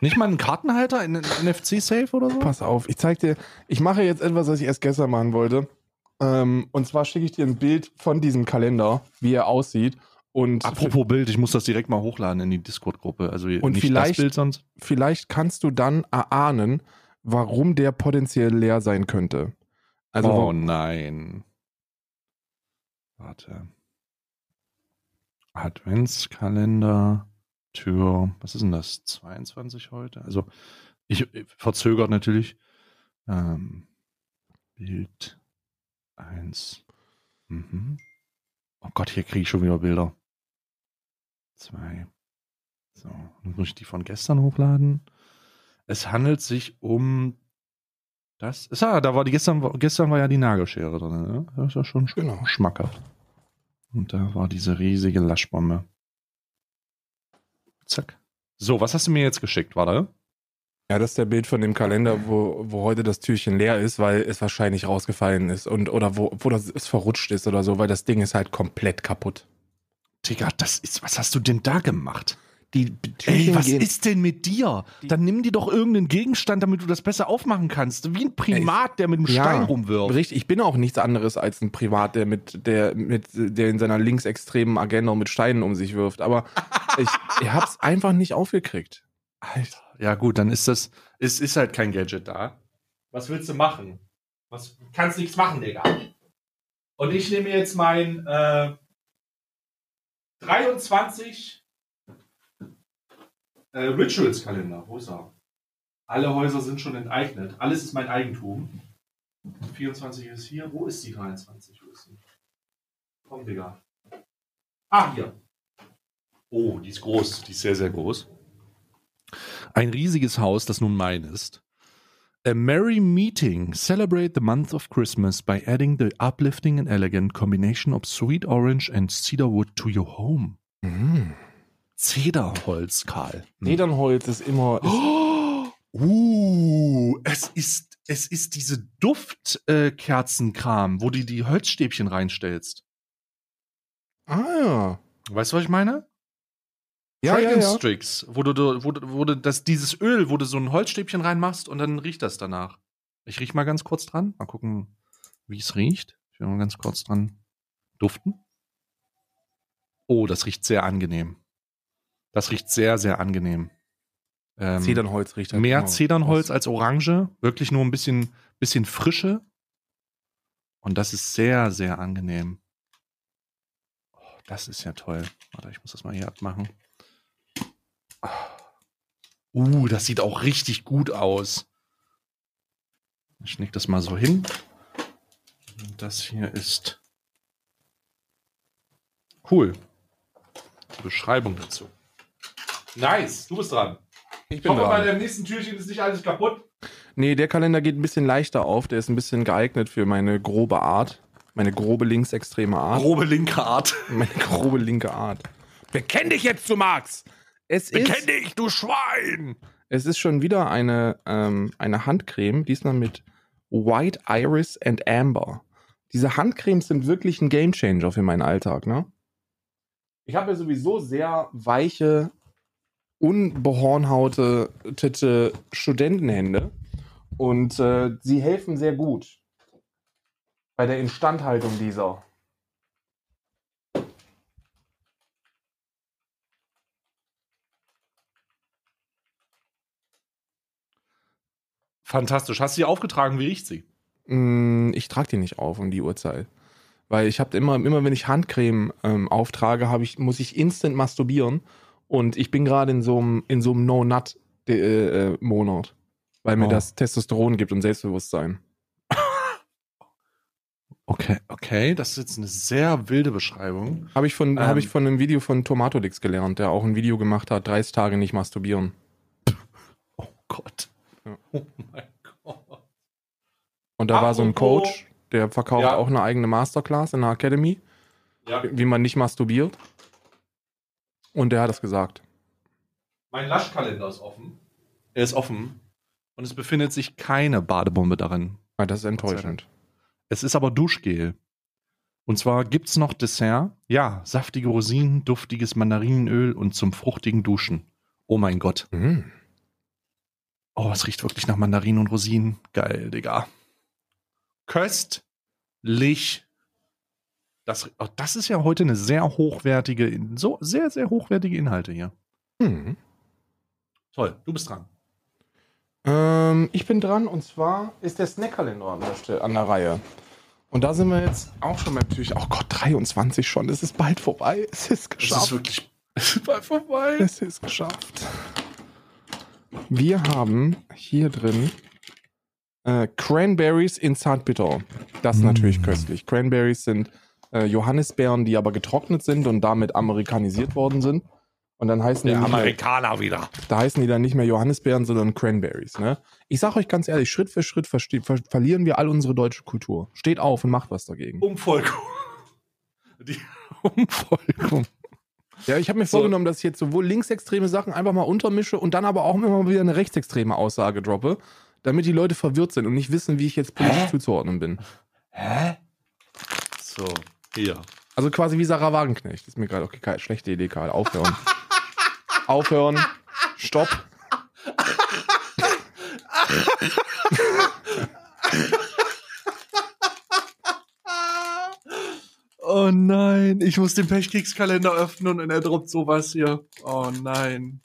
Nicht mal einen Kartenhalter in einen NFC-Safe oder so? Pass auf, ich zeig dir, ich mache jetzt etwas, was ich erst gestern machen wollte. Ähm, und zwar schicke ich dir ein Bild von diesem Kalender, wie er aussieht. Und Apropos Bild, ich muss das direkt mal hochladen in die Discord-Gruppe. Also Und nicht vielleicht- das Bild sonst. vielleicht kannst du dann erahnen, warum der potenziell leer sein könnte. Also, oh nein. Warte. Adventskalender, Tür, was ist denn das? 22 heute? Also, ich äh, verzögert natürlich. Ähm, Bild 1. Mhm. Oh Gott, hier kriege ich schon wieder Bilder. Zwei. So, dann muss ich die von gestern hochladen. Es handelt sich um das. Ist ja, da war die gestern, gestern war ja die Nagelschere drin, ne? Das ist ja schon sch- Genau. schmackhaft. Und da war diese riesige Laschbombe. Zack. So, was hast du mir jetzt geschickt, warte? ja, das ist der Bild von dem Kalender, wo, wo heute das Türchen leer ist, weil es wahrscheinlich rausgefallen ist und oder wo, wo das es verrutscht ist oder so, weil das Ding ist halt komplett kaputt. Digga, das ist, was hast du denn da gemacht? Die Türchen Ey, was gehen- ist denn mit dir? Dann nimm dir doch irgendeinen Gegenstand, damit du das besser aufmachen kannst. Wie ein Primat, der mit einem Ja. Stein rumwirft. Richtig, ich bin auch nichts anderes als ein Privat, der mit der mit der in seiner linksextremen Agenda mit Steinen um sich wirft. Aber ich, ich hab's einfach nicht aufgekriegt. Alter. Ja, gut, dann ist das, es ist halt kein Gadget da. Was willst du machen? Was, kannst nichts machen, Digga. Und ich nehme jetzt mein äh, 23 äh, Rituals-Kalender. Wo ist er? Alle Häuser sind schon enteignet. Alles ist mein Eigentum. 24 ist hier. Wo ist die 23? Wo ist die? Komm, Digga. Ah, hier. Oh, die ist groß. Die ist sehr, sehr groß. Ein riesiges Haus, das nun mein ist. A merry meeting. Celebrate the month of Christmas by adding the uplifting and elegant combination of sweet orange and cedarwood to your home. Mhm. Zederholz, Karl. Ledernholz ist immer. Ist, Oh, uh, es ist, es ist diese Duftkerzenkram, wo du die Holzstäbchen reinstellst. ah ja. Weißt du, was ich meine? Ja, ja, ja. Strix, wo du, wo, du- wo du das, dieses Öl, wo du so ein Holzstäbchen reinmachst und dann riecht das danach. Ich riech mal ganz kurz dran. Mal gucken, wie es riecht. Ich will mal ganz kurz dran duften. Oh, das riecht sehr angenehm. Das riecht sehr, sehr angenehm. Ähm, Zedernholz riecht halt mehr immer Zedernholz als Orange. Wirklich nur ein bisschen, bisschen Frische. Und das ist sehr, sehr angenehm. Oh, das ist ja toll. Warte, ich muss das mal hier abmachen. Uh, das sieht auch richtig gut aus. Ich leg das mal so hin. Und das hier ist cool. Die Beschreibung dazu. Nice, du bist dran. Ich bin Hoffe, bei dran. dem nächsten Türchen ist nicht alles kaputt. Nee, der Kalender geht ein bisschen leichter auf. Der ist ein bisschen geeignet für meine grobe Art. Meine grobe linksextreme Art. Grobe linke Art. Meine grobe linke Art. Bekenn dich jetzt zu Marx! Es ist, dich, du Schwein! es ist schon wieder eine, ähm, eine Handcreme, diesmal mit White Iris and Amber. Diese Handcremes sind wirklich ein Gamechanger für meinen Alltag, ne? Ich habe ja sowieso sehr weiche, unbehornhautete Studentenhände und äh, sie helfen sehr gut bei der Instandhaltung dieser. Fantastisch. Hast du sie aufgetragen? Wie riecht sie? Mm, Ich trage die nicht auf um die Uhrzeit. Weil ich habe immer, immer wenn ich Handcreme ähm, auftrage, ich, muss ich instant masturbieren. Und ich bin gerade in so einem in so einem No-Nut-Monat. weil mir Oh. das Testosteron gibt und Selbstbewusstsein. Okay, okay. Das ist jetzt eine sehr wilde Beschreibung. Habe ich, von Ähm. hab ich von einem Video von Tomatolix gelernt, der auch ein Video gemacht hat, 30 Tage nicht masturbieren. Oh Gott. Ja. Oh mein Gott. Und da war so ein Apropos- Coach, der verkauft Ja. auch eine eigene Masterclass in der Academy, Ja. wie man nicht masturbiert. Und der hat das gesagt. Mein Laschkalender ist offen. Er ist offen. Und es befindet sich keine Badebombe darin. Ah, das ist enttäuschend. Es ist aber Duschgel. Und zwar gibt es noch Dessert. Ja, saftige Rosinen, duftiges Mandarinenöl und zum fruchtigen Duschen. Oh mein Gott. Mhm. Oh, es riecht wirklich nach Mandarinen und Rosinen. Geil, Digga. Köstlich. Das, oh, das ist ja heute eine sehr hochwertige, so sehr, sehr hochwertige Inhalte hier. Mhm. Toll, du bist dran. Ähm, ich bin dran und zwar ist der Snackkalender an an der Reihe. Und da sind wir jetzt auch schon natürlich, oh Gott, 23 schon. Es ist bald vorbei. Es ist Es geschafft. ist wirklich es ist bald vorbei. Es ist geschafft. Wir haben hier drin äh, Cranberries in Zartbitter. Das ist Mm. natürlich köstlich. Cranberries sind äh, Johannisbeeren, die aber getrocknet sind und damit amerikanisiert worden sind. Und dann heißen die, nicht mehr, Amerikaner wieder. da heißen die dann nicht mehr Johannisbeeren, sondern Cranberries. Ne? Ich sag euch ganz ehrlich, Schritt für Schritt verste- ver verlieren wir all unsere deutsche Kultur. Steht auf und macht was dagegen. Umvolkung. Die Umvolkung. Ja, ich habe mir So. vorgenommen, dass ich jetzt sowohl linksextreme Sachen einfach mal untermische und dann aber auch immer mal wieder eine rechtsextreme Aussage droppe, damit die Leute verwirrt sind und nicht wissen, wie ich jetzt politisch Hä? zuzuordnen bin. Hä? So, hier. Also quasi wie Sarah Wagenknecht. Ist mir gerade okay, schlechte Idee, Karl. Aufhören. Aufhören. Stopp. Oh nein, ich muss den Pechkekskalender öffnen und er droppt sowas hier. Oh nein.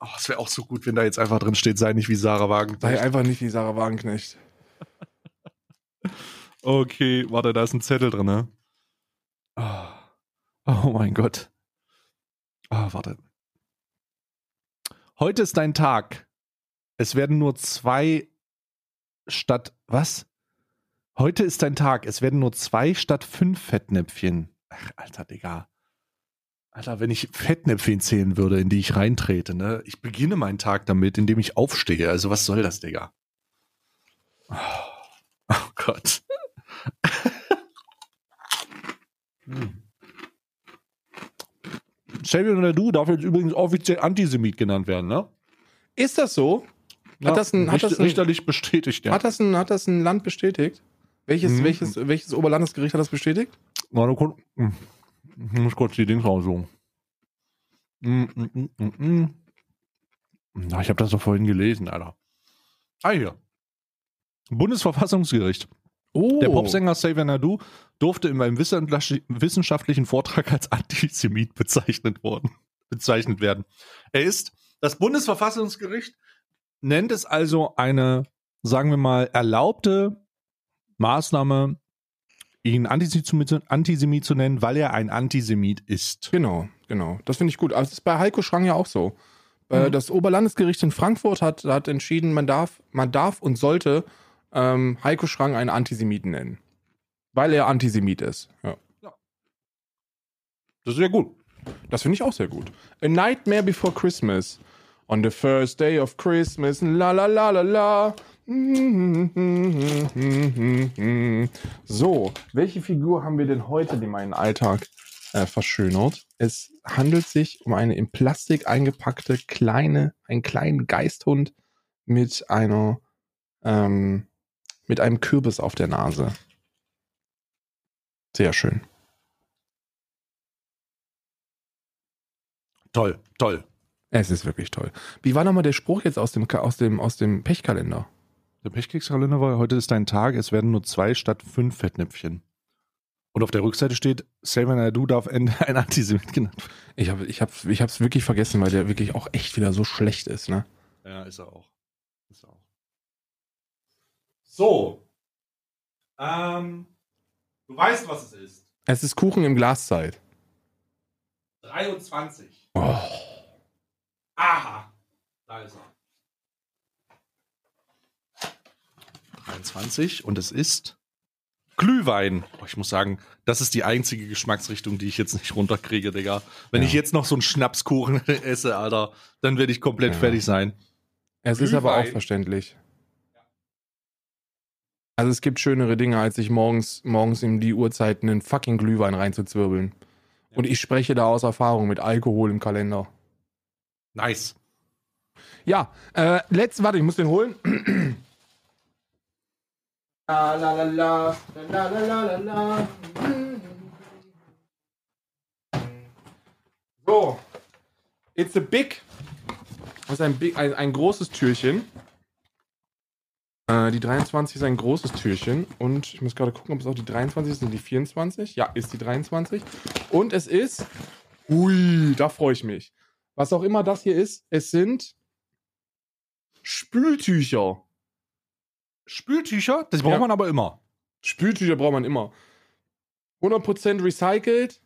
Oh, es wäre auch so gut, wenn da jetzt einfach drin steht, sei nicht wie Sarah Wagen. Sei einfach nicht wie Sarah Wagenknecht. Okay, warte, da ist ein Zettel drin, ne? Oh, oh mein Gott. Ah, warte. Heute ist dein Tag. Es werden nur zwei statt was? Heute ist dein Tag. Es werden nur zwei statt fünf Fettnäpfchen. Ach, Alter, Digga. Alter, wenn ich Fettnäpfchen zählen würde, in die ich reintrete, ne? Ich beginne meinen Tag damit, indem ich aufstehe. Also was soll das, Digga? Oh, oh Gott. Hm. Shelby oder du darf jetzt übrigens offiziell Antisemit genannt werden, ne? Ist das so? Hat das ein- hat das ein- richterlich bestätigt, ja. Hat, das ein, hat das ein Land bestätigt? Welches, Mhm. welches, welches Oberlandesgericht hat das bestätigt? Kurz. Hm. Ich muss kurz die Dings raussuchen. Mm, mm, mm. Na, ich habe das doch vorhin gelesen, Alter. Ah, hier. Bundesverfassungsgericht. Oh. Der Popsänger Xavier Nadu durfte in einem wissenschaftlich- wissenschaftlichen Vortrag als Antisemit bezeichnet worden, bezeichnet werden. Er ist, das Bundesverfassungsgericht nennt es also eine, sagen wir mal, erlaubte Maßnahme, ihn Antisemit, Antisemit zu nennen, weil er ein Antisemit ist. Genau, genau. Das finde ich gut. Also das ist bei Heiko Schrang ja auch so. Äh, Mhm. Das Oberlandesgericht in Frankfurt hat, hat entschieden, man darf, man darf und sollte ähm, Heiko Schrang einen Antisemiten nennen. Weil er Antisemit ist. Ja. Das ist ja gut. Das finde ich auch sehr gut. A Nightmare Before Christmas. On the first day of Christmas, la la la la la. So, welche Figur haben wir denn heute, die meinen Alltag äh, verschönert? Es handelt sich um eine in Plastik eingepackte kleine, einen kleinen Geisthund mit einer, ähm, mit einem Kürbis auf der Nase. Sehr schön. Toll, toll. Es ist wirklich toll. Wie war nochmal der Spruch jetzt aus dem, aus dem, aus dem Pechkalender? Der Pechkekskalender war, heute ist dein Tag, es werden nur zwei statt fünf Fettnäpfchen. Und auf der Rückseite steht, Xavier Naidoo darf Ende ein Antisemit genannt werden. Ich habe ich hab, ich hab's wirklich vergessen, weil der wirklich auch echt wieder so schlecht ist, ne? Ja, ist er auch. Ist er auch. So. Ähm, du weißt, was es ist. Es ist Kuchen im Glaszeit. 23. Oh. Aha. Da ist er. 23 und es ist Glühwein. Oh, ich muss sagen, das ist die einzige Geschmacksrichtung, die ich jetzt nicht runterkriege, Digga. Wenn Ja. ich jetzt noch so einen Schnapskuchen esse, Alter, dann werde ich komplett Ja. fertig sein. Es ist aber auch Glühwein. verständlich. Also es gibt schönere Dinge, als sich morgens, morgens in die Uhrzeiten einen fucking Glühwein reinzuzwirbeln. Und ich spreche da aus Erfahrung mit Alkohol im Kalender. Nice. Ja, äh, letzt, warte, ich muss den holen. La la la. So, it's a big. Das ist ein, big, ein, ein großes Türchen. Äh, die 23 ist ein großes Türchen. Und ich muss gerade gucken, ob es auch die 23 ist. Sind die 24? Ja, ist die 23. Und es ist. Ui, da freue ich mich. Was auch immer das hier ist, es sind Spültücher. Spültücher, das braucht Ja. man aber immer. Spültücher braucht man immer. 100% recycelt.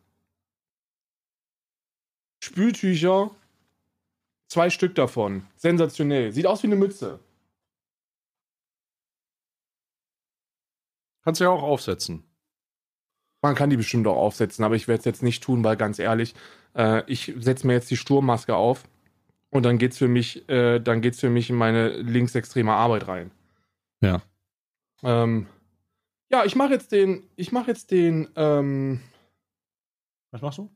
Spültücher. Zwei Stück davon. Sensationell. Sieht aus wie eine Mütze. Kannst du ja auch aufsetzen. Man kann die bestimmt auch aufsetzen, aber ich werde es jetzt nicht tun, weil ganz ehrlich, äh, ich setze mir jetzt die Sturmmaske auf und dann geht's für mich, äh, dann geht's für mich in meine linksextreme Arbeit rein. Ja. Ähm, ja, ich mache jetzt den, ich mache jetzt den, ähm, Was machst du?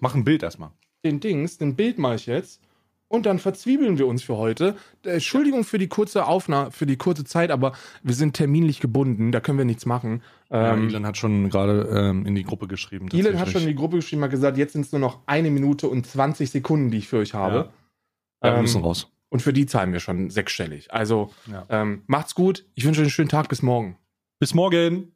Mach ein Bild erstmal. den Dings, den Bild mache ich jetzt. Und dann verzwiebeln wir uns für heute. Äh, Entschuldigung für die kurze Aufnahme, für die kurze Zeit, aber wir sind terminlich gebunden, da können wir nichts machen. Ja, Ähm, Elon hat schon gerade ähm, in die Gruppe geschrieben. Elon hat schon in die Gruppe geschrieben, hat gesagt, jetzt sind es nur noch eine Minute und 20 Sekunden, die ich für euch habe. Ja, wir Ähm, müssen raus. und für die zahlen wir schon sechsstellig. Also Ja. ähm, macht's gut. Ich wünsche euch einen schönen Tag. Bis morgen. Bis morgen.